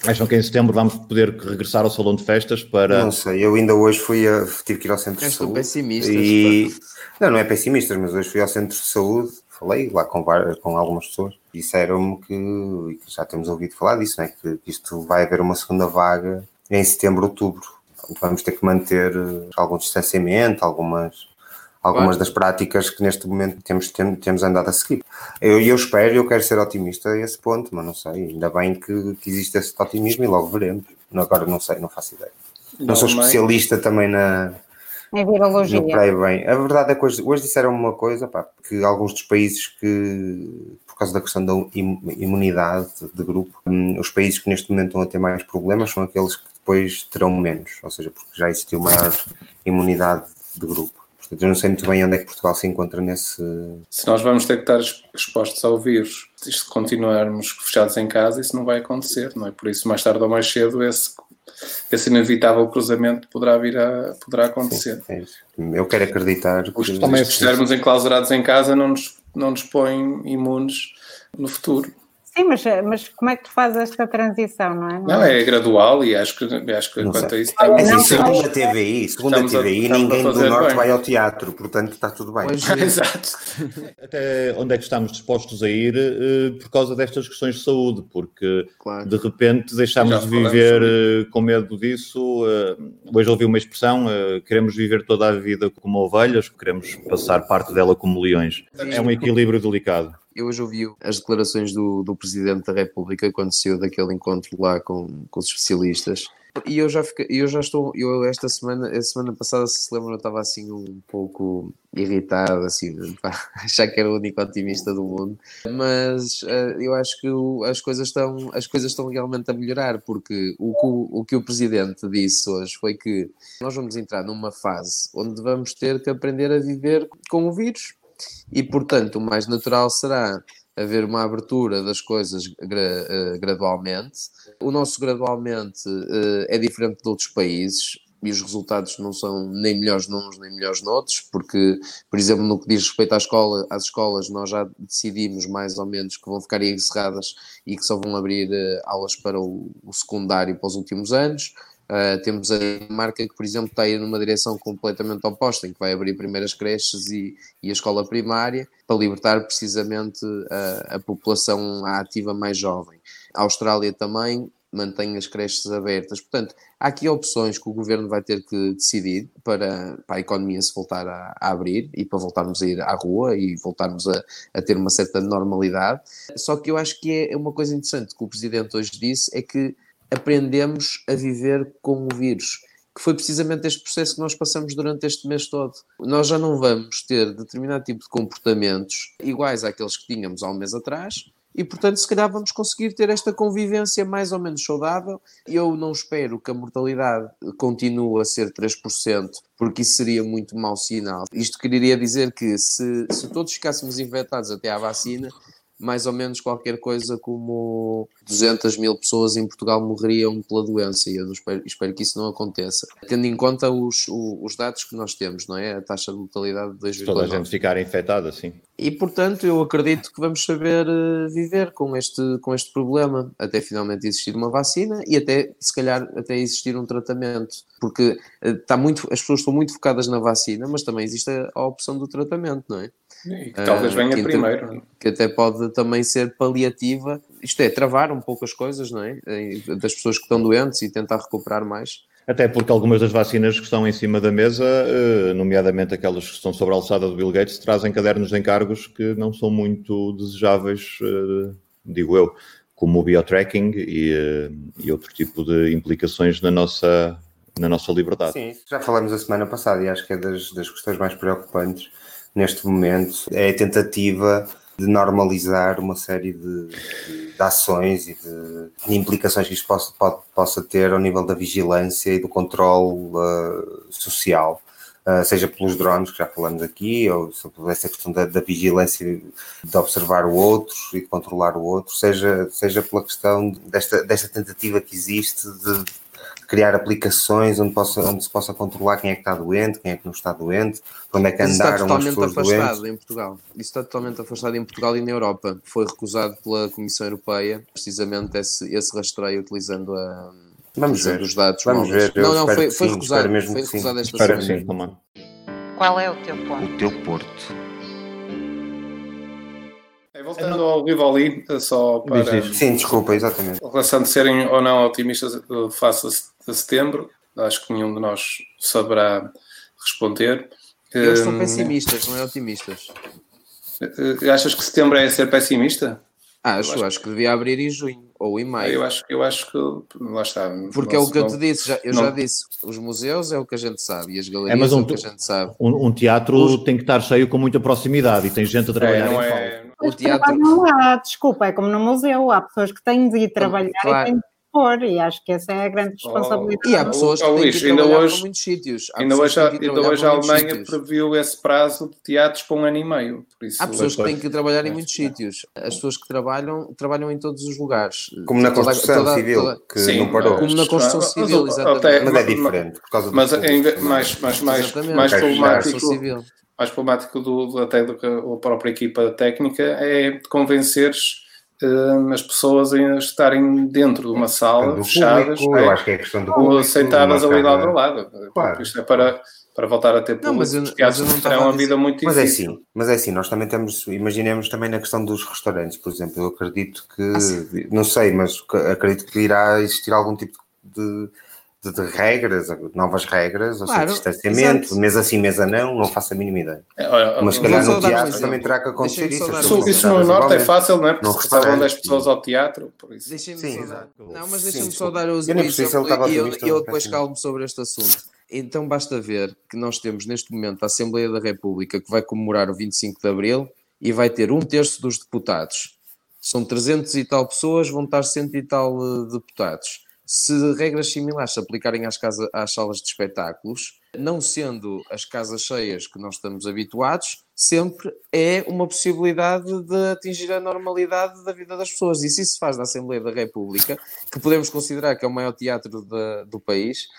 Acham que em setembro vamos poder regressar ao salão de festas para. Não sei, eu ainda hoje fui a, tive que ir ao centro de saúde. pessimistas. E... Não, não é pessimistas, mas hoje fui ao centro de saúde, falei lá com, com algumas pessoas, disseram-me que, e já temos ouvido falar disso, né, que isto vai haver uma segunda vaga em setembro, outubro. Vamos ter que manter eh, algum distanciamento, algumas algumas das práticas que neste momento temos, temos, temos andado a seguir. Eu, eu espero, eu quero ser otimista a esse ponto, mas não sei, ainda bem que, que existe esse otimismo e logo veremos. Agora não sei, não faço ideia. Não, não sou especialista também na, em virologia. No bem. A verdade é que hoje, hoje disseram uma coisa, pá, que alguns dos países que, por causa da questão da imunidade de grupo, hum, os países que neste momento estão a ter mais problemas são aqueles que depois terão menos, ou seja, porque já existiu maior imunidade de grupo. Portanto, eu não sei muito bem onde é que Portugal se encontra nesse. Se nós vamos ter que estar expostos ao vírus, se continuarmos fechados em casa, isso não vai acontecer, não é? Por isso, mais tarde ou mais cedo, esse, esse inevitável cruzamento poderá vir a poderá acontecer. Sim, é eu quero acreditar que. Se estivermos enclausurados em casa, não nos, não nos põe imunes no futuro. Sim, mas, mas como é que tu fazes esta transição, não é? Não, não é gradual e acho que, acho que quanto a isso estamos... Mas segundo a TVI, segundo a TVI, a, ninguém do Norte bem. vai ao teatro, portanto está tudo bem. Exato. Até onde é que estamos dispostos a ir uh, por causa destas questões de saúde, porque claro. de repente deixámos de viver uh, com medo disso. Uh, hoje ouvi uma expressão, queremos viver toda a vida como ovelhas, queremos passar parte dela como leões. É um equilíbrio delicado. Eu hoje ouvi as declarações do, do Presidente da República quando saiu daquele encontro lá com, com os especialistas. E eu já, fiquei, eu já estou, eu esta semana, a semana passada, se se lembram, eu estava assim um pouco irritado, assim, pá, achar que era o único otimista do mundo. Mas uh, eu acho que o, as, coisas estão, as coisas estão realmente a melhorar, porque o o, o que o Presidente disse hoje foi que nós vamos entrar numa fase onde vamos ter que aprender a viver com o vírus e, portanto, o mais natural será haver uma abertura das coisas gra eh, gradualmente. O nosso gradualmente uh, é diferente de outros países e os resultados não são nem melhores nuns nem melhores noutros, porque, por exemplo, no que diz respeito à escola, às escolas, nós já decidimos mais ou menos que vão ficar encerradas e que só vão abrir uh, aulas para o, o secundário para os últimos anos. Uh, temos a marca que, por exemplo, está aí numa direção completamente oposta, em que vai abrir primeiras creches e, e a escola primária, para libertar precisamente a, a população ativa mais jovem. A Austrália também mantém as creches abertas. Portanto, há aqui opções que o governo vai ter que decidir para, para a economia se voltar a, a abrir e para voltarmos a ir à rua e voltarmos a, a, ter uma certa normalidade. Só que eu acho que é uma coisa interessante que o Presidente hoje disse, é que aprendemos a viver com o vírus que foi precisamente este processo que nós passamos durante este mês todo. Nós já não vamos ter determinado tipo de comportamentos iguais àqueles que tínhamos há um mês atrás, e portanto, se calhar vamos conseguir ter esta convivência mais ou menos saudável. Eu não espero que a mortalidade continue a ser 3%, porque isso seria muito mau sinal. Isto queria dizer que se, se todos ficássemos infectados até à vacina, mais ou menos qualquer coisa como 200 mil pessoas em Portugal morreriam pela doença e eu espero, espero que isso não aconteça. Tendo em conta os, os, dados que nós temos, não é? A taxa de mortalidade de 2,9. Toda a gente ficar infectada, sim. E portanto eu acredito que vamos saber uh, viver com este, com este problema até finalmente existir uma vacina e até, se calhar, até existir um tratamento. Porque uh, está muito, as pessoas estão muito focadas na vacina, mas também existe a, a opção do tratamento, não é? E que talvez venha que primeiro. É? Que até pode também ser paliativa, isto é, travar um pouco as coisas, não é? Das pessoas que estão doentes e tentar recuperar mais. Até porque algumas das vacinas que estão em cima da mesa, eh, nomeadamente aquelas que estão sobre a alçada do Bill Gates, trazem cadernos de encargos que não são muito desejáveis, eh, digo eu, como o biotracking e, eh, e outro tipo de implicações na nossa, na nossa liberdade. Sim, já falamos a semana passada e acho que é das, das questões mais preocupantes neste momento é a tentativa de normalizar uma série de, de, ações e de, de, implicações que isto possa, pode, possa ter ao nível da vigilância e do controle uh, social. Uh, seja pelos drones que já falamos aqui, ou por essa questão da, da, vigilância de observar o outro e de controlar o outro, seja, seja pela questão desta, desta tentativa que existe de criar aplicações onde, possa, onde se possa controlar quem é que está doente, quem é que não está doente, onde é que Isso andaram está totalmente afastado doentes. em Portugal. Isso está totalmente afastado em Portugal e na Europa. Foi recusado pela Comissão Europeia, precisamente esse, esse rastreio utilizando a. Vamos ver. os dados Vamos ver. não, não, foi, foi sim, recusado. Mesmo foi recusado esta espero semana. Sim, Qual é o teu ponto? O teu porto. Voltando ao vivo ali, só para. Sim, desculpa, exatamente. Relação de serem ou não otimistas eh, a setembro, acho que nenhum de nós saberá responder. Eles são hum, pessimistas, não é otimistas. Eh, achas que setembro é ser pessimista? Acho, acho, acho que devia abrir em junho ou em maio. Eu acho, eu acho que lá está. Porque nosso, é o que eu te disse, já, eu não. já disse, os museus é o que a gente sabe e as galerias é, mas um, é o que a gente sabe. Um, um teatro os... tem que estar cheio com muita proximidade e tem gente a trabalhar é, em é... O teatro... Não há, desculpa, é como no museu, há pessoas que têm de ir trabalhar claro. e têm de e acho que essa é a grande responsabilidade. Oh, e há pessoas que oh, têm que ainda hoje, muitos sítios. Há ainda hoje, ainda hoje a Alemanha sítios. previu esse prazo de teatros para um ano e meio. Isso, há pessoas que têm que trabalhar em muitos sítios. As pessoas que trabalham, trabalham em todos os lugares. Como na construção toda, civil, toda, que sim, não parou. Como na construção civil, exatamente. Até, mas é diferente, por causa do Mas é mais, mais, mais, mais problemático mais problemático do, do, até do que a própria equipa técnica é convenceres uh, as pessoas a estarem dentro de uma sala, do fechadas, público, é, eu acho que é questão do público, sentadas ali lado a lado. Claro. Isto é para, para voltar a ter público, não, mas eu, porque mas eu não terão uma vida muito mas difícil. É assim, mas é assim, nós também temos, imaginemos também na questão dos restaurantes, por exemplo, eu acredito que, ah, não sei, mas acredito que irá existir algum tipo de de, de, regras, novas regras, ou claro, seja, distanciamento, exato. mesa sim, mesa não, não faço a mínima ideia. É, olha, Mas se calhar no teatro também terá que acontecer isso. Isso, isso no Norte é fácil, não é? Porque estavam 10 pessoas ao teatro, por isso. Deixem-me sim, só dar. Não, mas deixem-me só dar os exemplos e eu, eu depois calmo sobre este assunto. Então basta ver que nós temos neste momento a Assembleia da República que vai comemorar o 25 de Abril e vai ter um terço dos deputados. São 300 e tal pessoas, vão estar cento e tal uh, deputados se regras similares se aplicarem às, casa, às salas de espetáculos, não sendo as casas cheias que nós estamos habituados, sempre é uma possibilidade de atingir a normalidade da vida das pessoas. E se isso se faz na Assembleia da República, que podemos considerar que é o maior teatro de, do país,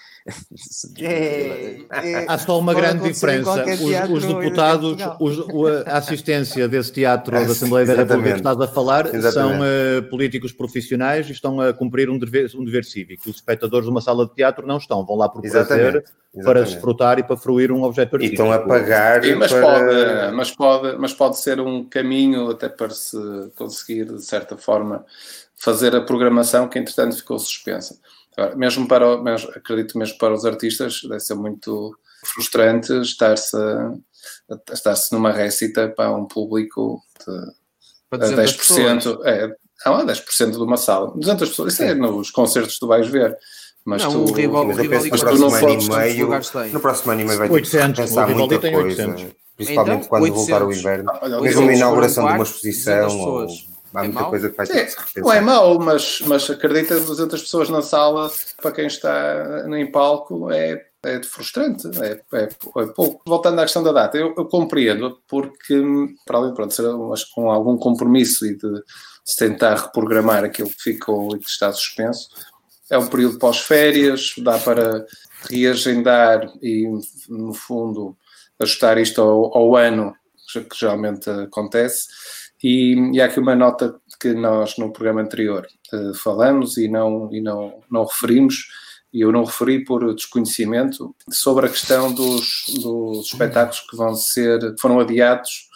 é, é, Há só uma grande diferença. Os, os deputados, os, a assistência desse teatro da Assembleia da República que estás a falar Exatamente. são uh, políticos profissionais e estão a cumprir um dever, um dever cívico. Os espectadores de uma sala de teatro não estão, vão lá por prazer, para desfrutar e para fruir um objeto artístico. E estão a pagar. Sim, mas, para... pode, mas, pode, mas pode ser um caminho até para se conseguir, de certa forma fazer a programação que entretanto ficou suspensa. Agora, mesmo para, mesmo, acredito mesmo para os artistas, deve ser muito frustrante estar-se estar-se numa récita para um público de para 10%, pessoas. é, ah, 10% de uma sala, 200 pessoas, isso é nos concertos que tu vais ver. Mas não, tu, o rival, mas o rival, mas tu não fodes meio, no próximo ano e meio vai ter que pensar muita coisa, principalmente então, quando 800. voltar o inverno. Olha, mesmo uma inauguração de uma exposição ou há é muita coisa que vai ter Sim, que Não é mau, mas, mas acredita 200 pessoas na sala, para quem está em palco, é é frustrante, é, é, é, pouco. Voltando à questão da data, eu, eu compreendo, porque, para além de ser mas com algum compromisso e de se tentar reprogramar aquilo que ficou e que está suspenso, é um período pós-férias, dá para reagendar e, no fundo, ajustar isto ao, ao ano, que geralmente acontece. E, e, há aqui uma nota que nós no programa anterior uh, falamos e não, e não, não referimos, e eu não referi por desconhecimento, sobre a questão dos, dos espetáculos que vão ser, foram adiados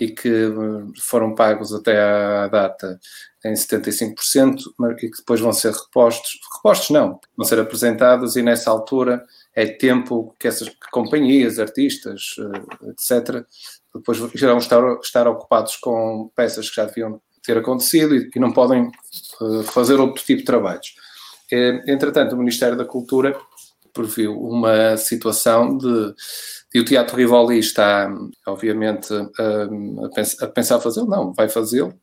e que eh, foram pagos até à data em 75% e que depois vão ser repostos, repostos não, vão ser apresentados e nessa altura é tempo que essas companhias, artistas, eh, etc., depois irão estar, estar ocupados com peças que já deviam ter acontecido e que não podem eh, fazer outro tipo de trabalhos. Entretanto, o Ministério da Cultura previu uma situação de, e o Teatro Rivoli está, obviamente, a, a pensar fazê-lo, não, vai fazê-lo,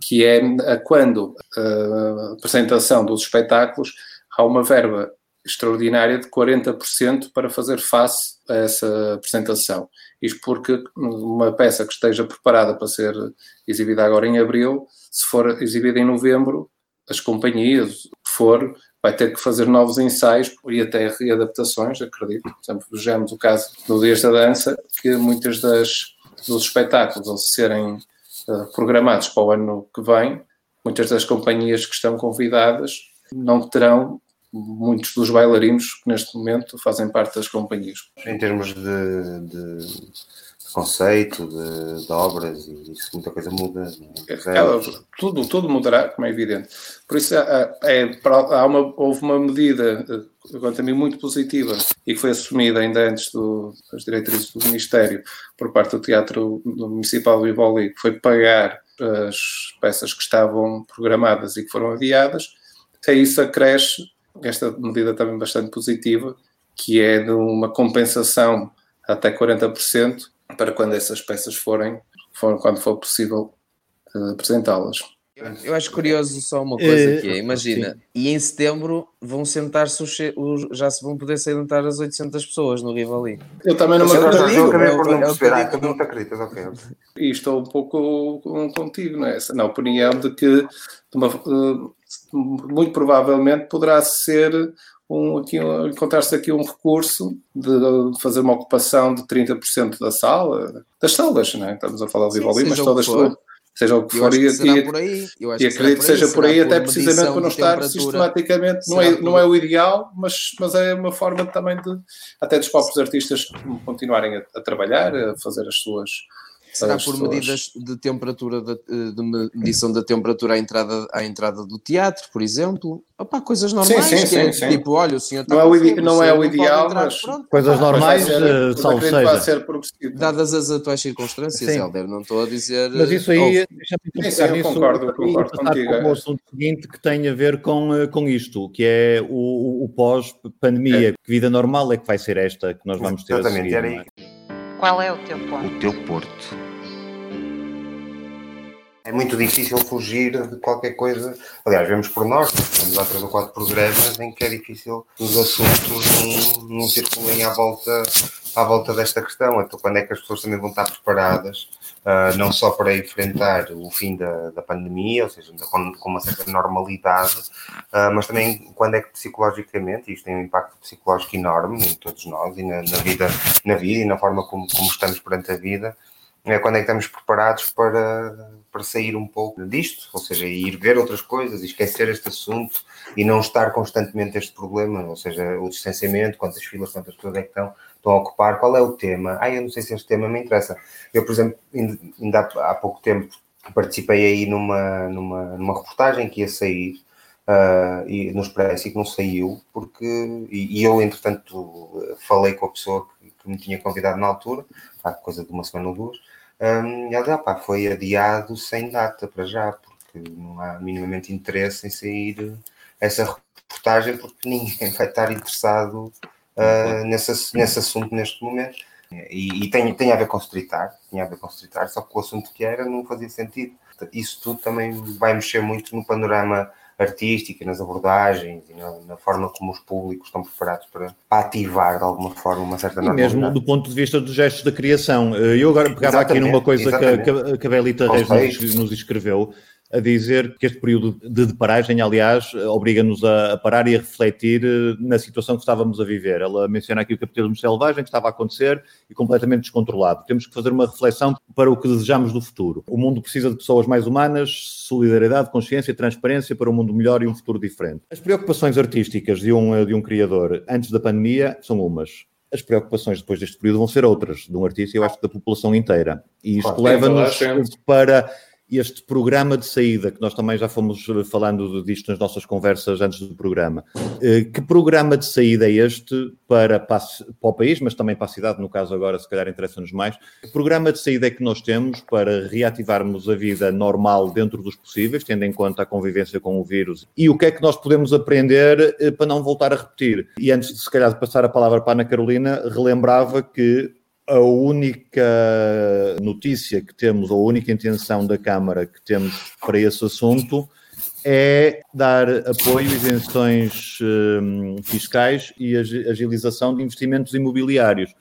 que é quando a apresentação dos espetáculos há uma verba extraordinária de 40% para fazer face a essa apresentação. Isto porque uma peça que esteja preparada para ser exibida agora em abril, se for exibida em novembro, as companhias, que for, vai ter que fazer novos ensaios e até readaptações, acredito. Por exemplo, vejamos o caso do Dias da Dança, que muitas das dos espetáculos, ao serem uh, programados para o ano que vem, muitas das companhias que estão convidadas não terão muitos dos bailarinos que neste momento fazem parte das companhias. Em termos de, de conceito, de, de, obras, e isso muita coisa muda. É, é tudo, tudo mudará, como é evidente. Por isso é, há uma, houve uma medida, quanto a mim, muito positiva e que foi assumida ainda antes do, das diretrizes do Ministério por parte do Teatro Municipal do Iboli, que foi pagar as peças que estavam programadas e que foram adiadas. A isso acresce esta medida também bastante positiva, que é de uma compensação até 40% para quando essas peças forem, forem quando for possível uh, apresentá-las. Eu acho curioso só uma coisa que é, imagina, sim. e em setembro vão sentar-se os, os, já se vão poder sentar as 800 pessoas no Rivali. Eu também não me acredito. Eu por não perceber, ah, tu não te acreditas, ok. E estou um pouco contigo nessa, na opinião de que uma, uh, muito provavelmente poderá ser um, aqui, encontrar-se aqui um recurso de fazer uma ocupação de 30% da sala, das salas, não é? estamos a falar de Ivoli, mas todas, seja o que for, e, e acredito que seja por aí, até precisamente para não estar sistematicamente, não é, não é o ideal, mas, mas é uma forma também de, até dos próprios artistas continuarem a, a trabalhar, a fazer as suas Será por medidas de temperatura, de, de, medição da temperatura à entrada, à entrada do teatro, por exemplo? Opa, coisas normais, sim, sim, é, sim, tipo, olha, o senhor está não, é o, não é o ideal, entrar, mas pronto. coisas normais, uh, salvo seja. Ser Dadas as atuais circunstâncias, sim. Helder, não estou a dizer... Mas isso aí, sim, sim, eu concordo, concordo contigo. o assunto seguinte que tem a ver com, eh, com isto, que é o, o pós-pandemia, é. que vida normal é que vai ser esta que nós vamos ter Exatamente, a seguir. É? Qual é o teu ponto? O teu porto é muito difícil fugir de qualquer coisa. Aliás, vemos por nós, temos há três ou quatro programas em que é difícil os assuntos não, não circulem à volta, à volta desta questão. Então, quando é que as pessoas também vão estar preparadas, uh, não só para enfrentar o fim da, da pandemia, ou seja, com, com uma certa normalidade, uh, mas também quando é que psicologicamente, isto tem um impacto psicológico enorme em todos nós e na, na vida, na vida e na forma como, como estamos perante a vida, é quando é que estamos preparados para, para sair um pouco disto, ou seja, ir ver outras coisas, esquecer este assunto e não estar constantemente este problema, ou seja, o distanciamento, quantas filas, quantas pessoas é que estão, estão a ocupar, qual é o tema? Ah, eu não sei se este tema me interessa. Eu, por exemplo, ainda há, pouco tempo participei aí numa, numa, numa reportagem que ia sair uh, e, no Expresso e que não saiu, porque e, e, eu, entretanto, falei com a pessoa que, que me tinha convidado na altura, há coisa de uma semana ou duas, um, ela foi adiado sem data para já, porque não há minimamente interesse em sair essa reportagem, porque ninguém vai estar interessado uh, nesse, nesse assunto neste momento. E, e, tem, tem a ver com streetar, tinha a ver com streetar, só que o assunto que era não fazia sentido. Isso tudo também vai mexer muito no panorama artístico, nas abordagens e na, na, forma como os públicos estão preparados para, ativar de alguma forma uma certa normalidade. E mesmo do ponto de vista dos gestos da criação. Eh, eu agora pegava exatamente, aqui numa coisa que, que, a Belita Reis nos, nos escreveu, a dizer que este período de paragem, aliás, obriga-nos a, parar e a refletir eh, na situação que estávamos a viver. Ela menciona aqui o capitalismo selvagem que estava a acontecer e completamente descontrolado. Temos que fazer uma reflexão para o que desejamos do futuro. O mundo precisa de pessoas mais humanas, solidariedade, consciência, transparência para um mundo melhor e um futuro diferente. As preocupações artísticas de um, de um criador antes da pandemia são umas as preocupações depois deste período vão ser outras, de um artista e eu acho que da população inteira. E isto leva-nos para este programa de saída, que nós também já fomos falando disto nas nossas conversas antes do programa. Eh, que programa de saída é este para, para, o país, mas também para a cidade, no caso agora, se calhar interessa-nos mais? Que programa de saída é que nós temos para reativarmos a vida normal dentro dos possíveis, tendo em conta a convivência com o vírus? E o que é que nós podemos aprender eh, para não voltar a repetir? E antes de, se calhar, passar a palavra para a Ana Carolina, relembrava que a única notícia que temos, ou a única intenção da Câmara que temos para esse assunto é dar apoio, isenções um, fiscais e agilização de investimentos imobiliários.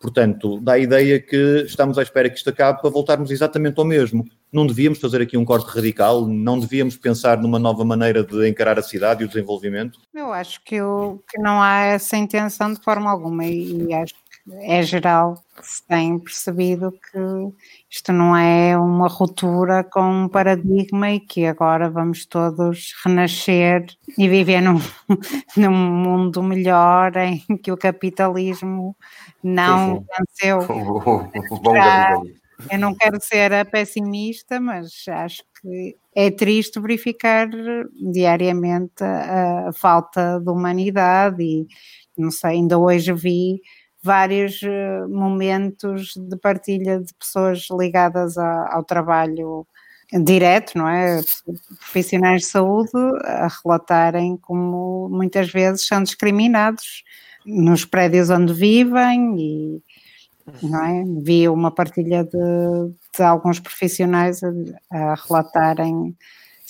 Portanto, dá a ideia que estamos à espera que isto acabe para voltarmos exatamente ao mesmo. Não devíamos fazer aqui um corte radical, não devíamos pensar numa nova maneira de encarar a cidade e o desenvolvimento? Eu acho que, eu, que não há essa intenção de forma alguma e, e acho é geral que se tem percebido que isto não é uma ruptura com um paradigma e que agora vamos todos renascer e viver num, num mundo melhor em que o capitalismo não venceu. Eu não quero ser a pessimista, mas acho que é triste verificar diariamente a, a falta de humanidade e não sei, ainda hoje vi vários eh, momentos de partilha de pessoas ligadas a, ao trabalho direto, não é? Profissionais de saúde a relatarem como muitas vezes são discriminados nos prédios onde vivem e não é? Vi uma partilha de, de alguns profissionais a, a relatarem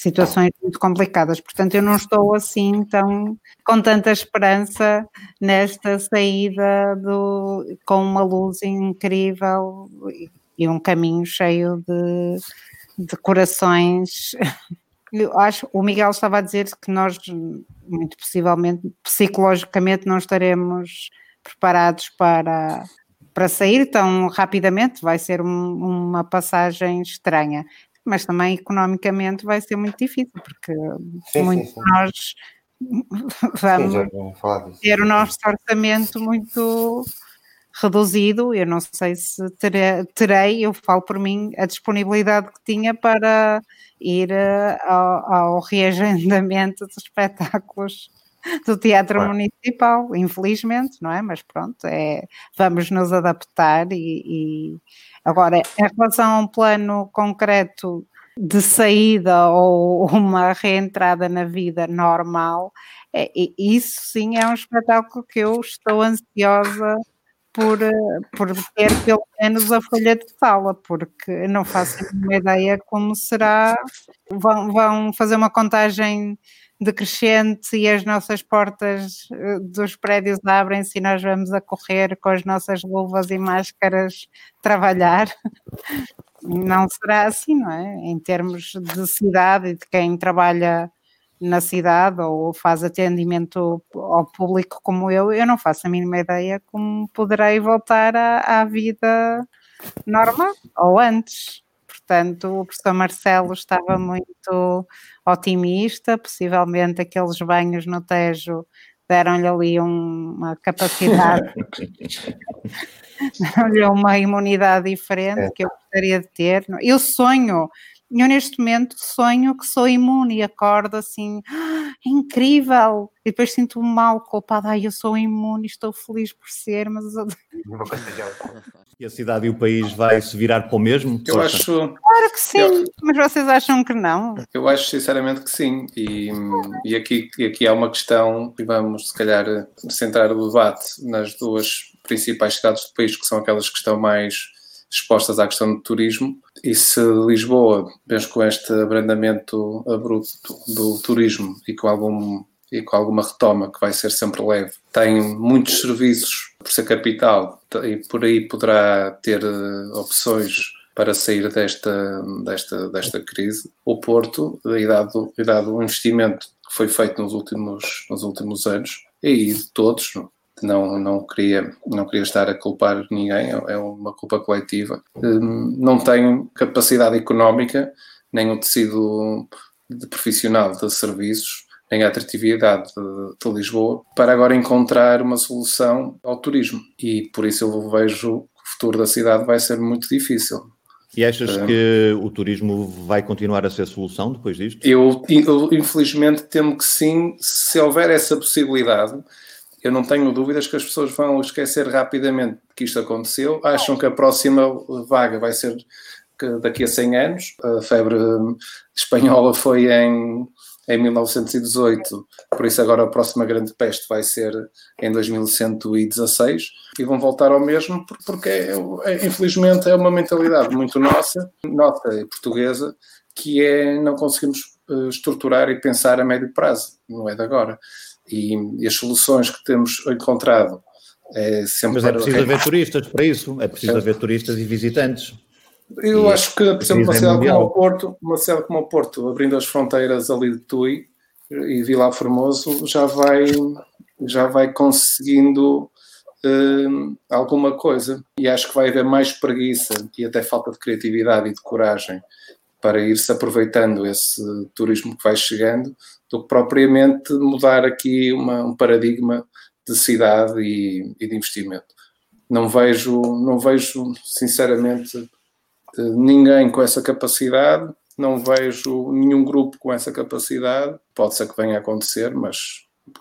situações muito complicadas. Portanto, eu não estou assim tão com tanta esperança nesta saída do, com uma luz incrível e um caminho cheio de, de corações. Eu acho, o Miguel estava a dizer que nós, muito possivelmente, psicologicamente, não estaremos preparados para, para sair tão rapidamente, vai ser um, uma passagem estranha mas também economicamente vai ser muito difícil, porque sim, muitos de nós vamos sim, ter o nosso orçamento muito reduzido. Eu não sei se terei, terei, eu falo por mim, a disponibilidade que tinha para ir eh, ao, ao reagendamento dos espetáculos do Teatro claro. Municipal, infelizmente, não é? Mas pronto, é, vamos nos adaptar e, e Agora, em relação a um plano concreto de saída ou uma reentrada na vida normal, é, isso sim é um espetáculo que eu estou ansiosa por, por ter pelo menos a folha de sala, porque não faço nenhuma ideia como será. Vão, vão fazer uma contagem decrescente e as nossas portas eh, dos prédios abrem-se e nós vamos a correr com as nossas luvas e máscaras trabalhar. Não será assim, não é? Em termos de cidade e de quem trabalha na cidade ou faz atendimento ao público como eu, eu não faço a mínima ideia como poderei voltar à, à vida normal ou antes. Portanto, o professor Marcelo estava muito otimista, possivelmente aqueles banhos no Tejo deram-lhe ali um, uma capacidade, deram-lhe uma imunidade diferente é. que eu gostaria de ter. Eu sonho, eu neste momento sonho que sou imune e acordo assim, ah, incrível, e depois sinto-me mal, culpada, ai, eu sou imune, estou feliz por ser, mas... E a cidade e o país vai se virar para o mesmo? Eu Força. acho... Claro que sim, eu... mas vocês acham que não? Eu acho sinceramente que sim, e, e aqui, aqui há uma questão, e vamos se calhar centrar o debate nas duas principais cidades do país, que são aquelas que estão mais expostas à questão do turismo. E se Lisboa, mesmo com este abrandamento abrupto do turismo e com algum e com alguma retoma que vai ser sempre leve, tem muitos serviços por ser capital e por aí poderá ter eh, opções para sair desta, desta, desta crise. O Porto, e dado, e dado o investimento que foi feito nos últimos, nos últimos anos, e de todos, não, não, queria, não queria estar a culpar ninguém, é uma culpa coletiva. Hum, não tenho capacidade económica, nem o tecido de profissional de serviços, nem a atratividade de, de, Lisboa, para agora encontrar uma solução ao turismo. E por isso eu vejo que o futuro da cidade vai ser muito difícil. E achas hum. que o turismo vai continuar a ser solução depois disto? Eu, eu, infelizmente, temo que sim, se houver essa possibilidade eu não tenho dúvidas que as pessoas vão esquecer rapidamente que isto aconteceu, acham que a próxima vaga vai ser daqui a 100 anos. A febre espanhola foi em, em 1918, por isso agora a próxima grande peste vai ser em 2116 e vão voltar ao mesmo porque é, é, infelizmente é uma mentalidade muito nossa, nossa e portuguesa, que é não conseguimos eh, estruturar e pensar a médio prazo, não é de agora e, e as soluções que temos encontrado é sempre. Mas é preciso para... haver turistas para isso, é preciso é. haver turistas e visitantes. Eu e acho que, por exemplo, uma cidade, como o Porto, uma cidade como o Porto, abrindo as fronteiras ali de Tui e Vila Formoso, já vai, já vai conseguindo uh, alguma coisa. E acho que vai haver mais preguiça e até falta de criatividade e de coragem para ir-se aproveitando esse turismo que vai chegando, do que propriamente mudar aqui uma, um paradigma de cidade e, e, de investimento. Não vejo, não vejo sinceramente ninguém com essa capacidade, não vejo nenhum grupo com essa capacidade. Pode ser que venha a acontecer, mas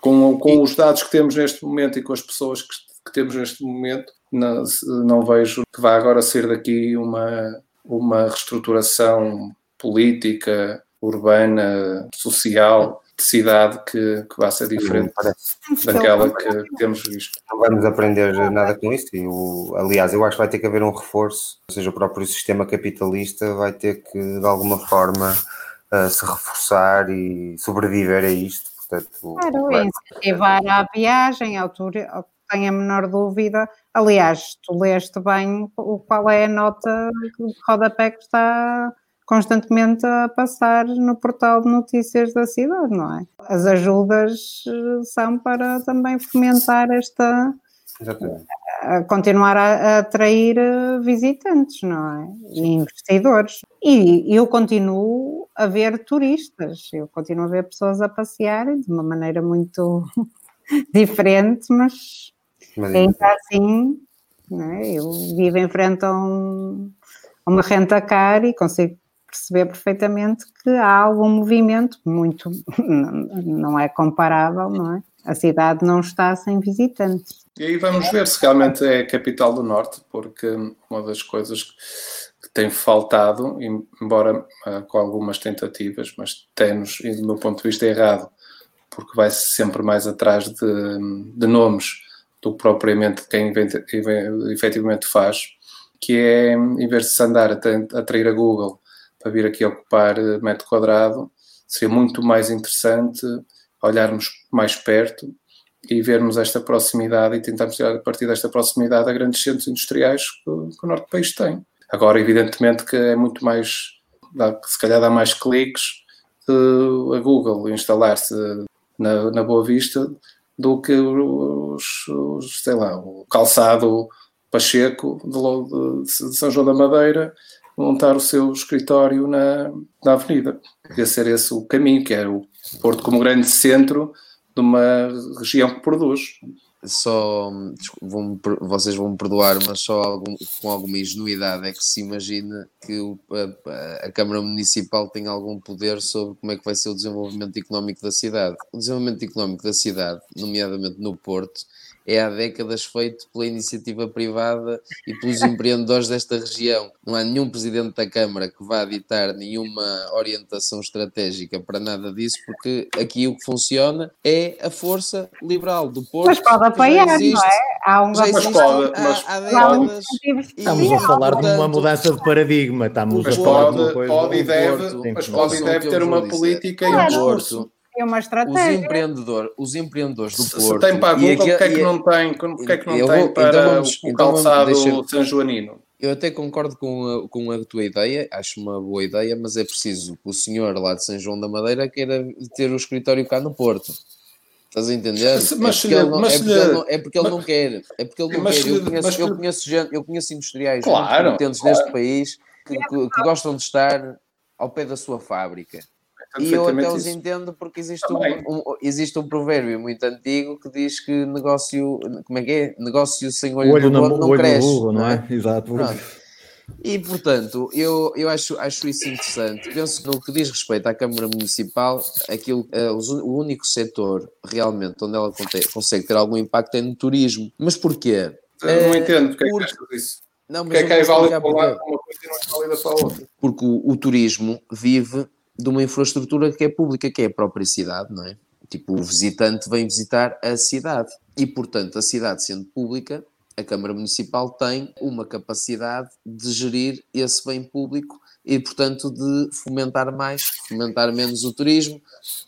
com, com os dados que temos neste momento e com as pessoas que, que temos neste momento, não, não vejo que vá agora ser daqui uma, uma reestruturação política, urbana, social, de cidade que, que vai ser diferente daquela que temos visto. Não vamos aprender nada com isto. E o, aliás, eu acho que vai ter que haver um reforço, ou seja, o próprio sistema capitalista vai ter que, de alguma forma, uh, se reforçar e sobreviver a isto. Portanto, claro, vai... incentivar a viagem, ao tour, tenho a menor dúvida. Aliás, tu leste bem o, qual é a nota de rodapé que está constantemente a passar no portal de notícias da cidade, não é? As ajudas eh, são para também fomentar esta. Exatamente. A continuar a, a atrair eh, visitantes, não é? E investidores. E eu continuo a ver turistas, eu continuo a ver pessoas a passear de uma maneira muito diferente, mas, ainda assim, é? eu vivo em frente a, um, uma renta car e consigo perceber perfeitamente que há algum movimento muito, não é comparável, não é? A cidade não está sem visitantes. E aí vamos ver se realmente é a capital do Norte, porque uma das coisas que tem faltado, embora uh, com algumas tentativas, mas tem-nos, do meu ponto de vista, errado, porque vai sempre mais atrás de, de nomes do que propriamente quem efetivamente faz, que é, em vez de se andar a atrair a Google para vir aqui ocupar eh, metro quadrado, seria muito mais interessante olharmos mais perto e vermos esta proximidade e tentarmos tirar a partir desta proximidade a grandes centros industriais que, que o norte do país tem. Agora, evidentemente que é muito mais, dá, se calhar dá mais cliques uh, a Google instalar-se na, na Boa Vista do que os, os, sei lá, o calçado Pacheco de, de, de São João da Madeira montar o seu escritório na, na avenida. Devia ser esse o caminho, que era o Porto como grande centro de uma região que produz. só vão, vocês vão me perdoar, mas só algum, com alguma ingenuidade é que se imagina que o, a, a, Câmara Municipal tem algum poder sobre como é que vai ser o desenvolvimento económico da cidade. O desenvolvimento económico da cidade, nomeadamente no Porto, é há décadas feito pela iniciativa privada e pelos empreendedores desta região. Não há nenhum presidente da Câmara que vá ditar nenhuma orientação estratégica para nada disso, porque aqui o que funciona é a força liberal do Porto. Mas pode apoiar, não é? Há um mas pode, mas há, há décadas. Estamos a falar de uma mudança de paradigma. Estamos mas a falar pode, de uma coisa. Pode e deve, mas pode e deve ter uma política e um discurso. É uma estratégia. Os, empreendedor, os empreendedores do Porto. Se tem para a Google, porque é que não tem, porque é que não tem vou, para então vamos, o então calçado deixa, São Joanino? Eu até concordo com a, com a tua ideia, acho uma boa ideia, mas é preciso que o senhor lá de São João da Madeira queira ter o escritório cá no Porto. Estás a entender? Mas, é, porque ele não, é, porque ele não, é porque ele não quer. É porque ele não quer. Eu conheço, eu, conheço gente, eu conheço industriais claro, competentes claro. neste país que, que, que gostam de estar ao pé da sua fábrica e eu até os isso. entendo porque existe um, um, existe um provérbio muito antigo que diz que negócio, como é que é? Negócio sem olho, olho no não olho cresce. Burro, não é? é? Exato. E portanto, eu, eu acho, acho isso interessante. Penso que no que diz respeito à Câmara Municipal, aquilo, uh, o único setor realmente onde ela consegue ter algum impacto é no turismo. Mas porquê? Eu não entendo porque, porque... é que achas isso. Não, mas porque é que é válida para uma coisa e não é válida para a outra? Porque o, o turismo vive de uma infraestrutura que é pública, que é a própria cidade, não é? Tipo, o visitante vem visitar a cidade e, portanto, a cidade sendo pública, a Câmara Municipal tem uma capacidade de gerir esse bem público e, portanto, de fomentar mais, fomentar menos o turismo,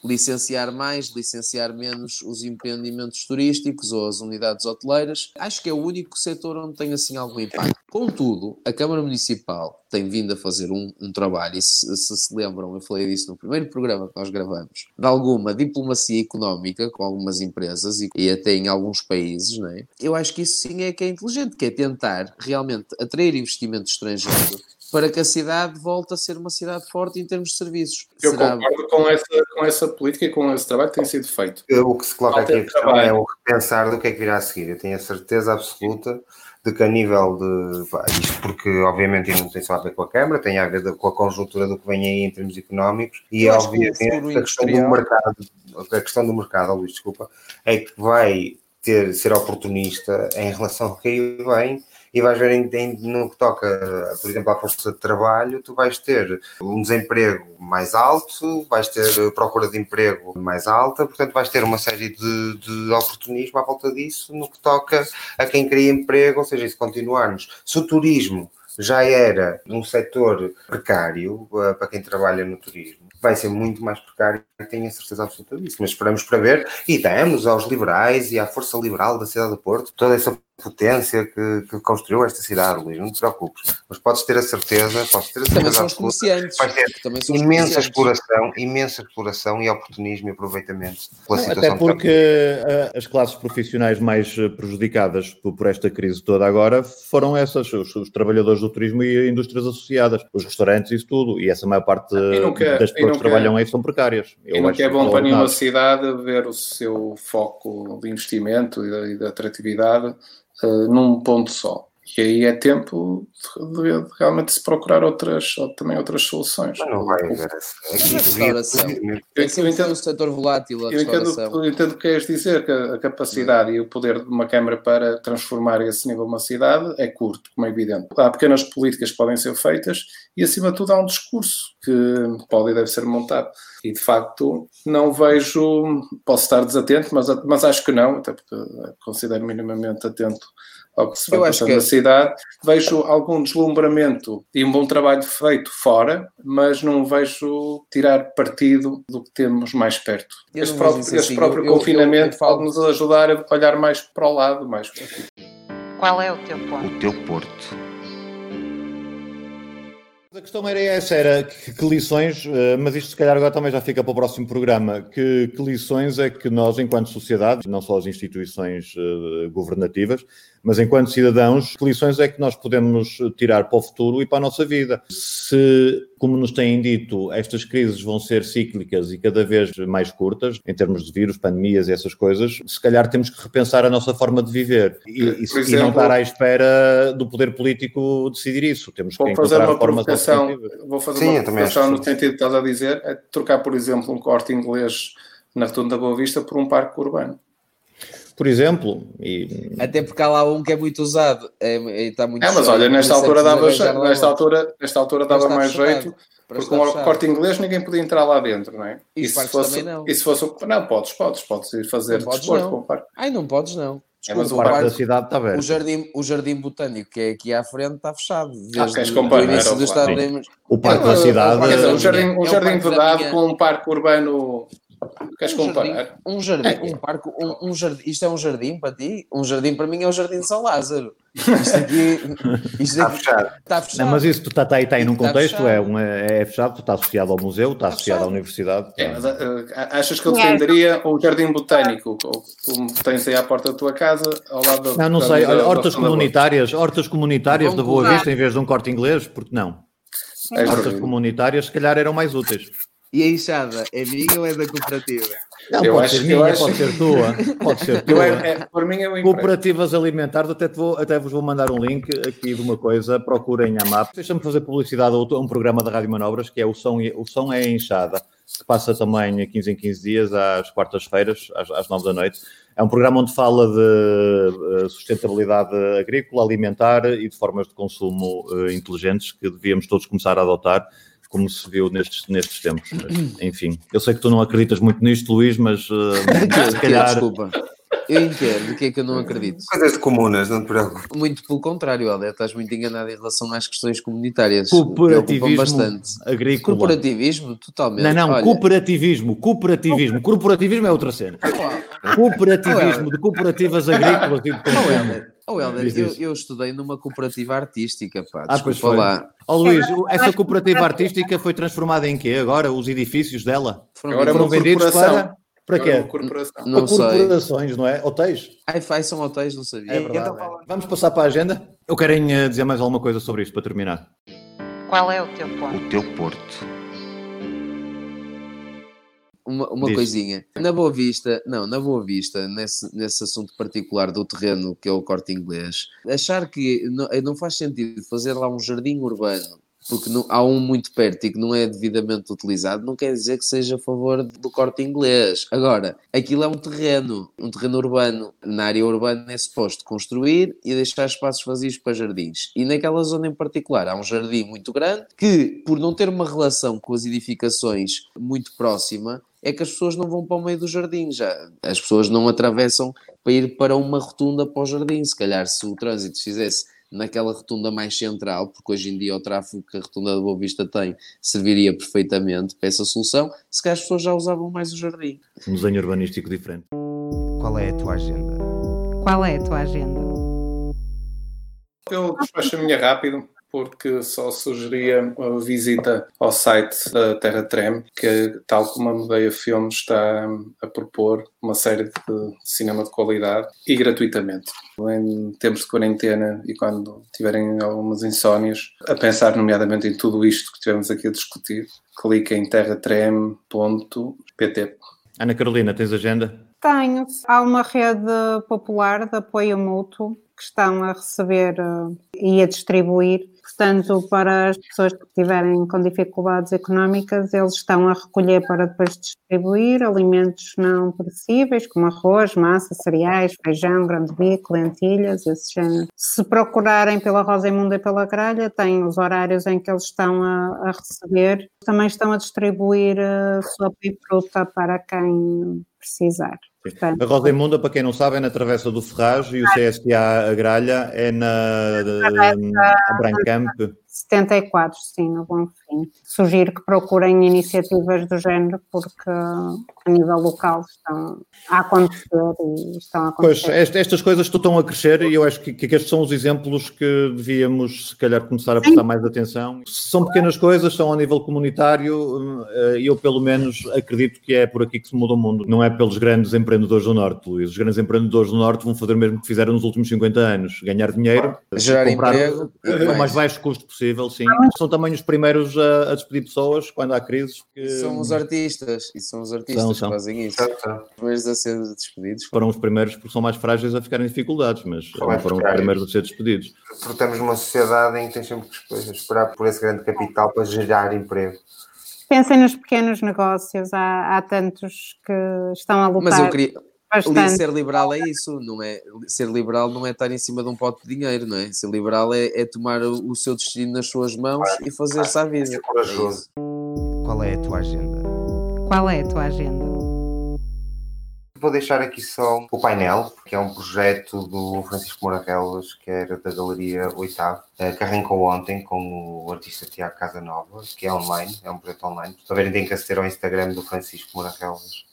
licenciar mais, licenciar menos os empreendimentos turísticos ou as unidades hoteleiras. Acho que é o único setor onde tem assim algum impacto. Contudo, a Câmara Municipal tem vindo a fazer um, um trabalho, e se, se, se lembram, eu falei disso no primeiro programa que nós gravamos, de alguma diplomacia económica com algumas empresas e, e até em alguns países, não é? Eu acho que isso sim é que é inteligente, que é tentar realmente atrair investimento estrangeiro para que a cidade volte a ser uma cidade forte em termos de serviços. Eu Será... concordo com essa, com essa política e com esse trabalho que tem sido feito. O que se coloca aqui a questão é o repensar do que é que virá a seguir. Eu tenho a certeza absoluta de que a nível de. Pá, isto porque, obviamente, não tem só a ver com a Câmara, tem a ver com a conjuntura do que vem aí em termos económicos e, obviamente, a questão do mercado, a questão do mercado, Luís, desculpa, é que vai ter, ser oportunista em relação ao que aí vem e vais ver em, em, no que toca, por exemplo, à força de trabalho, tu vais ter um desemprego mais alto, vais ter procura de emprego mais alta, portanto vais ter uma série de, de oportunismo à volta disso no que toca a quem cria emprego, ou seja, se continuarmos. Se o turismo já era um setor precário uh, para quem trabalha no turismo, vai ser muito mais precário, tenho a certeza absoluta disso. Mas esperamos para ver e damos aos liberais e à força liberal da cidade do Porto toda essa potência que, que, construiu esta cidade, Luís, não te preocupes. Mas podes ter a certeza, podes ter a certeza Também são os comerciantes. Vai ter Também são imensa exploração, imensa exploração e oportunismo e aproveitamento pela não, situação. Até porque eh, as classes profissionais mais eh, prejudicadas por, esta crise toda agora foram essas, os, os, trabalhadores do turismo e indústrias associadas, os restaurantes e isso tudo. E essa maior parte quer, das pessoas que trabalham aí são precárias. Eu e que é bom para nenhuma cidade ver o seu foco de investimento e de atratividade uh, num ponto só. E aí é tempo de, de, realmente se procurar outras, ou, também outras soluções. Mas não vai haver restauração. Eu, eu entendo o setor volátil, a eu entendo, eu entendo o que queres dizer, que a capacidade e o poder de uma Câmara para transformar esse nível numa cidade é curto, como é evidente. Há pequenas políticas que podem ser feitas e, acima de tudo, há um discurso que pode e deve ser montado. E, de facto, não vejo, posso estar desatento, mas, mas acho que não, até porque considero minimamente atento ao que se vai passando na cidade, vejo algum deslumbramento e um bom trabalho feito fora, mas não vejo tirar partido do que temos mais perto. Este próprio, este assim, próprio eu, confinamento pode nos ajudar a olhar mais para o lado, mais Qual é o teu ponto? O teu porto. A questão era essa, era que, que, lições, eh, mas isto se calhar agora também já fica para o próximo programa, que, que lições é que nós, enquanto sociedade, não só as instituições uh, governativas, Mas enquanto cidadãos, que lições é que nós podemos tirar para o futuro e para a nossa vida? Se, como nos têm dito, estas crises vão ser cíclicas e cada vez mais curtas, em termos de vírus, pandemias e essas coisas, se calhar temos que repensar a nossa forma de viver. E, e, exemplo, e não estar à espera do poder político decidir isso. Temos que fazer uma provocação, Vou fazer Sim, uma provocação no sentido que estás a dizer, é trocar, por exemplo, um corte inglês na Rotunda da Boa Vista por um parque urbano por exemplo. E... Até porque há lá um que é muito usado. É, é está muito é, mas olha, nesta altura, dava, nesta, altura, nesta altura dava mais jeito. Porque com o corte inglês ninguém podia entrar lá dentro, não é? E, e se fosse, não. E se fosse. Não, podes, podes, podes ir fazer não desporto com o parque. Ai, não podes, não. É, mas o parque da cidade está aberto. O jardim, o jardim botânico que é aqui à frente está fechado. Desde ah, queres comparar? Início do estado de... O parque da cidade. um jardim, um jardim vedado com um parque urbano Queres um comparar? Jardim, um jardim, é. um parque, um, um, jardim. Isto é um jardim para ti? Um jardim para mim é o Jardim de São Lázaro. Isto aqui, isto está fechado. Está fechado. Não, mas isso tu está, está aí, está aí num contexto, é, um, é fechado, tu está associado ao museu, está, está associado fechado. à universidade. É, mas, uh, achas que eu defenderia o Jardim Botânico, como tens aí à porta da tua casa, ao lado da. Não, não sei, olha, hortas comunitárias, hortas comunitárias da Boa Vista em vez de um corte inglês, porque não? Hortas comunitárias, se calhar, eram mais úteis. E a enxada é minha ou é da cooperativa? Não, eu pode ser minha, acho... pode ser tua. Pode ser tua. É, é, por mim é um Cooperativas alimentares, até, vou, até vos vou mandar um link aqui de uma coisa, procurem a MAP. Deixa-me fazer publicidade a um programa da Rádio Manobras, que é o Som, o som é a Enxada, que passa também 15 em 15 dias, às quartas-feiras, às, às 9 da noite. É um programa onde fala de eh, sustentabilidade agrícola, alimentar e de formas de consumo uh, inteligentes que devíamos todos começar a adotar como se viu nestes, nestes tempos. Mas, enfim, eu sei que tu não acreditas muito nisto, Luís, mas uh, se calhar. Desculpa. Eu entendo o que é que eu não acredito. Coisas de comunas, não te preocupes. Muito pelo contrário, Helder, estás muito enganado em relação às questões comunitárias. Cooperativismo bastante. agrícola. Cooperativismo, totalmente. Não, não, Olha... cooperativismo, cooperativismo. Corporativismo é outra cena. Cooperativismo de cooperativas agrícolas e de consumo. Oh, Helder, eu, eu, estudei numa cooperativa artística, pá. Ah, pois foi. lá. Oh, Luís, essa cooperativa artística foi transformada em quê agora? Os edifícios dela? Foram, agora foram é vendidos para... Para quê? Corporação. Não para corporações, não é? Hotéis? Ai, são hotéis, não sabia. É verdade. Então, vamos passar para a agenda? Eu quero eh, dizer mais alguma coisa sobre isto para terminar. Qual é o teu ponto? O teu porto uma, uma coisinha. Na Boa Vista, não, na Boa Vista, nesse, nesse assunto particular do terreno que é o corte inglês, achar que não, não faz sentido fazer lá um jardim urbano porque não, há um muito perto e que não é devidamente utilizado, não quer dizer que seja a favor do corte inglês. Agora, aquilo é um terreno, um terreno urbano. Na área urbana é suposto construir e deixar espaços vazios para jardins. E naquela zona em particular há um jardim muito grande que, por não ter uma relação com as edificações muito próxima, é que as pessoas não vão para o meio do jardim já. As pessoas não atravessam para ir para uma rotunda para o jardim. Se calhar, se o trânsito fizesse naquela rotunda mais central, porque hoje em dia o tráfego que a rotunda da Boa Vista tem serviria perfeitamente para essa solução, se calhar as pessoas já usavam mais o jardim. Um desenho urbanístico diferente. Qual é a tua agenda? Qual é a tua agenda? Eu despacho a minha rápido porque só sugeria a visita ao site da Terra Trem, que, tal como a Medeia Filmes está a propor uma série de cinema de qualidade e gratuitamente. Em tempos de quarentena e quando tiverem algumas insónias, a pensar nomeadamente em tudo isto que tivemos aqui a discutir, clique em terratrem.pt. Ana Carolina, tens agenda? Tenho. Há uma rede popular de apoio mútuo que estão a receber uh, e a distribuir Portanto, para as pessoas que estiverem com dificuldades económicas, eles estão a recolher para depois distribuir alimentos não perecíveis, como arroz, massa, cereais, feijão, grande bico, lentilhas, esse género. Se procurarem pela Rosa Imunda e pela Gralha, têm os horários em que eles estão a, a receber. Também estão a distribuir uh, sopa e fruta para quem precisar. Portanto, a Rosa Imunda, para quem não sabe, é na Travessa do Ferraz e o CSA a Gralha é na, na tempo 74, sim, no Bom Fim. sugiro que procurem iniciativas do género, porque a nível local estão a acontecer e estão a acontecer. Pois, estas coisas estão a crescer e eu acho que, que estes são os exemplos que devíamos, se calhar, começar a prestar Sim. mais atenção. São pequenas coisas, são a nível comunitário eh, e eu, pelo menos, acredito que é por aqui que se muda o mundo. Não é pelos grandes empreendedores do Norte, Luís. Os grandes empreendedores do Norte vão fazer o mesmo que fizeram nos últimos 50 anos, ganhar dinheiro, gerar emprego, o mais baixo custo possível, sim. São também os primeiros a, a despedir pessoas quando há crises. Que... São os artistas, e são os artistas são, são. que fazem isso. Os primeiros a ser despedidos. Foram os primeiros porque são mais frágeis a ficar em dificuldades, mas foram, foram os primeiros a ser despedidos. Porque estamos numa sociedade em que tem sempre que esperar por esse grande capital para gerar emprego. Pensem nos pequenos negócios, há, há tantos que estão a lutar. Mas eu queria, Bastante. Ser liberal é isso, não é? Ser liberal não é estar em cima de um pote de dinheiro, não é? Ser liberal é, é tomar o, o, seu destino nas suas mãos e fazer-se à vida. É Qual é a tua agenda? Qual é a tua agenda? Vou deixar aqui só o painel, que é um projeto do Francisco Moraquelas, que era da Galeria Oitavo, eh, que arrancou ontem com o artista Tiago Casanova, que é online, é um projeto online. Se verem, tem que aceder ao Instagram do Francisco Moraquelas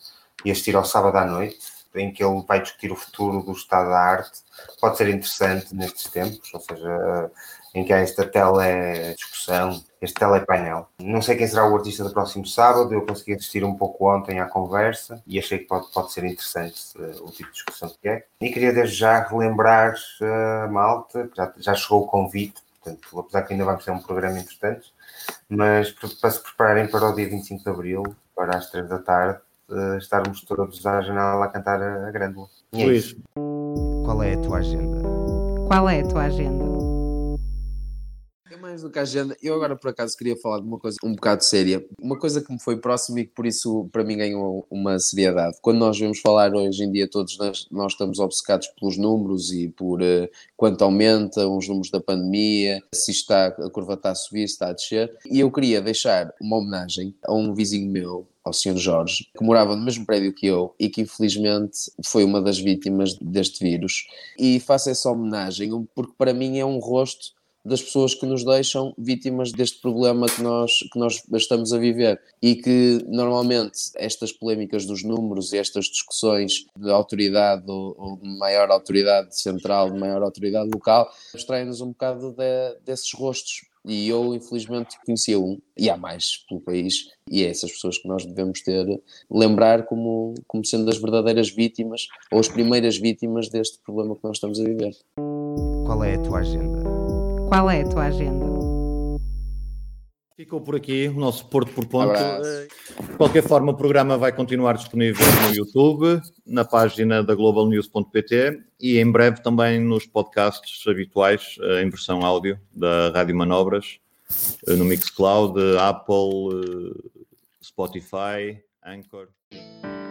e assistir ao sábado à noite em que ele vai discutir o futuro do estado da arte, pode ser interessante nestes tempos, ou seja, em que há esta tele-discussão, este telepainel. Não sei quem será o artista do próximo sábado, eu consegui assistir um pouco ontem à conversa e achei que pode, pode ser interessante uh, o tipo de discussão que é. E queria desde já relembrar a uh, malta, já, já chegou o convite, portanto, apesar que ainda vamos ter um programa importante, mas para se prepararem para o dia 25 de Abril, para as 3 da tarde, uh, estarmos todos à janela a cantar a, a grândola. E é Luís, qual é a tua agenda? Qual é a tua agenda? Mais do que a agenda, eu agora por acaso queria falar de uma coisa um bocado séria, uma coisa que me foi próxima e que por isso para mim ganhou uma seriedade. Quando nós vemos falar hoje em dia, todos nós, nós estamos obcecados pelos números e por uh, quanto aumenta os números da pandemia, se está, a curva está a subir, se está a descer. E eu queria deixar uma homenagem a um vizinho meu, ao Sr. Jorge, que morava no mesmo prédio que eu e que infelizmente foi uma das vítimas deste vírus. E faço essa homenagem porque para mim é um rosto das pessoas que nos deixam vítimas deste problema que nós, que nós estamos a viver e que normalmente estas polémicas dos números e estas discussões de autoridade ou, ou de maior autoridade central, de maior autoridade local, abstraem-nos um bocado de, desses rostos e eu, infelizmente, conhecia um, e há mais pelo país, e é essas pessoas que nós devemos ter, lembrar como, como sendo as verdadeiras vítimas, ou as primeiras vítimas deste problema que nós estamos a viver. Qual é a tua agenda? Qual é a tua agenda? Ficou por aqui o nosso Porto por Ponto. Eh, de qualquer forma, o programa vai continuar disponível no YouTube, na página da globalnews.pt e em breve também nos podcasts habituais eh, em versão áudio da Rádio Manobras, eh, no Mixcloud, Apple, Spotify, Anchor.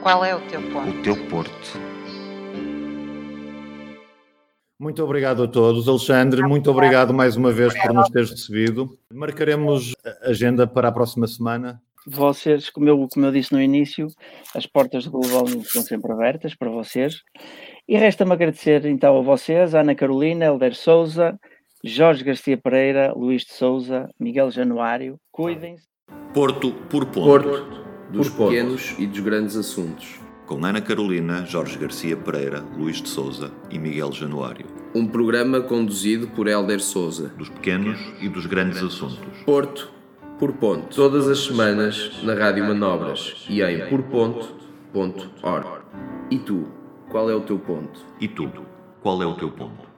Qual é o teu ponto? O teu Porto. Muito obrigado a todos. Alexandre, muito obrigado mais uma vez por nos teres recebido. Marcaremos a agenda para a próxima semana. Vocês, como eu, como eu disse no início, as portas do Global News estão sempre abertas para vocês. E resta-me agradecer então a vocês, Ana Carolina, Helder Souza, Jorge Garcia Pereira, Luís de Souza, Miguel Januário. Cuidem-se. Porto por ponto. Porto, dos por pequenos e dos grandes assuntos com Ana Carolina, Jorge Garcia Pereira, Luís de Souza e Miguel Januário. Um programa conduzido por Hélder Souza. Dos pequenos e dos grandes assuntos. Porto por ponto. Todas as semanas na Rádio Manobras e em porponto.org. E tu, qual é o teu ponto? E tu, qual é o teu ponto?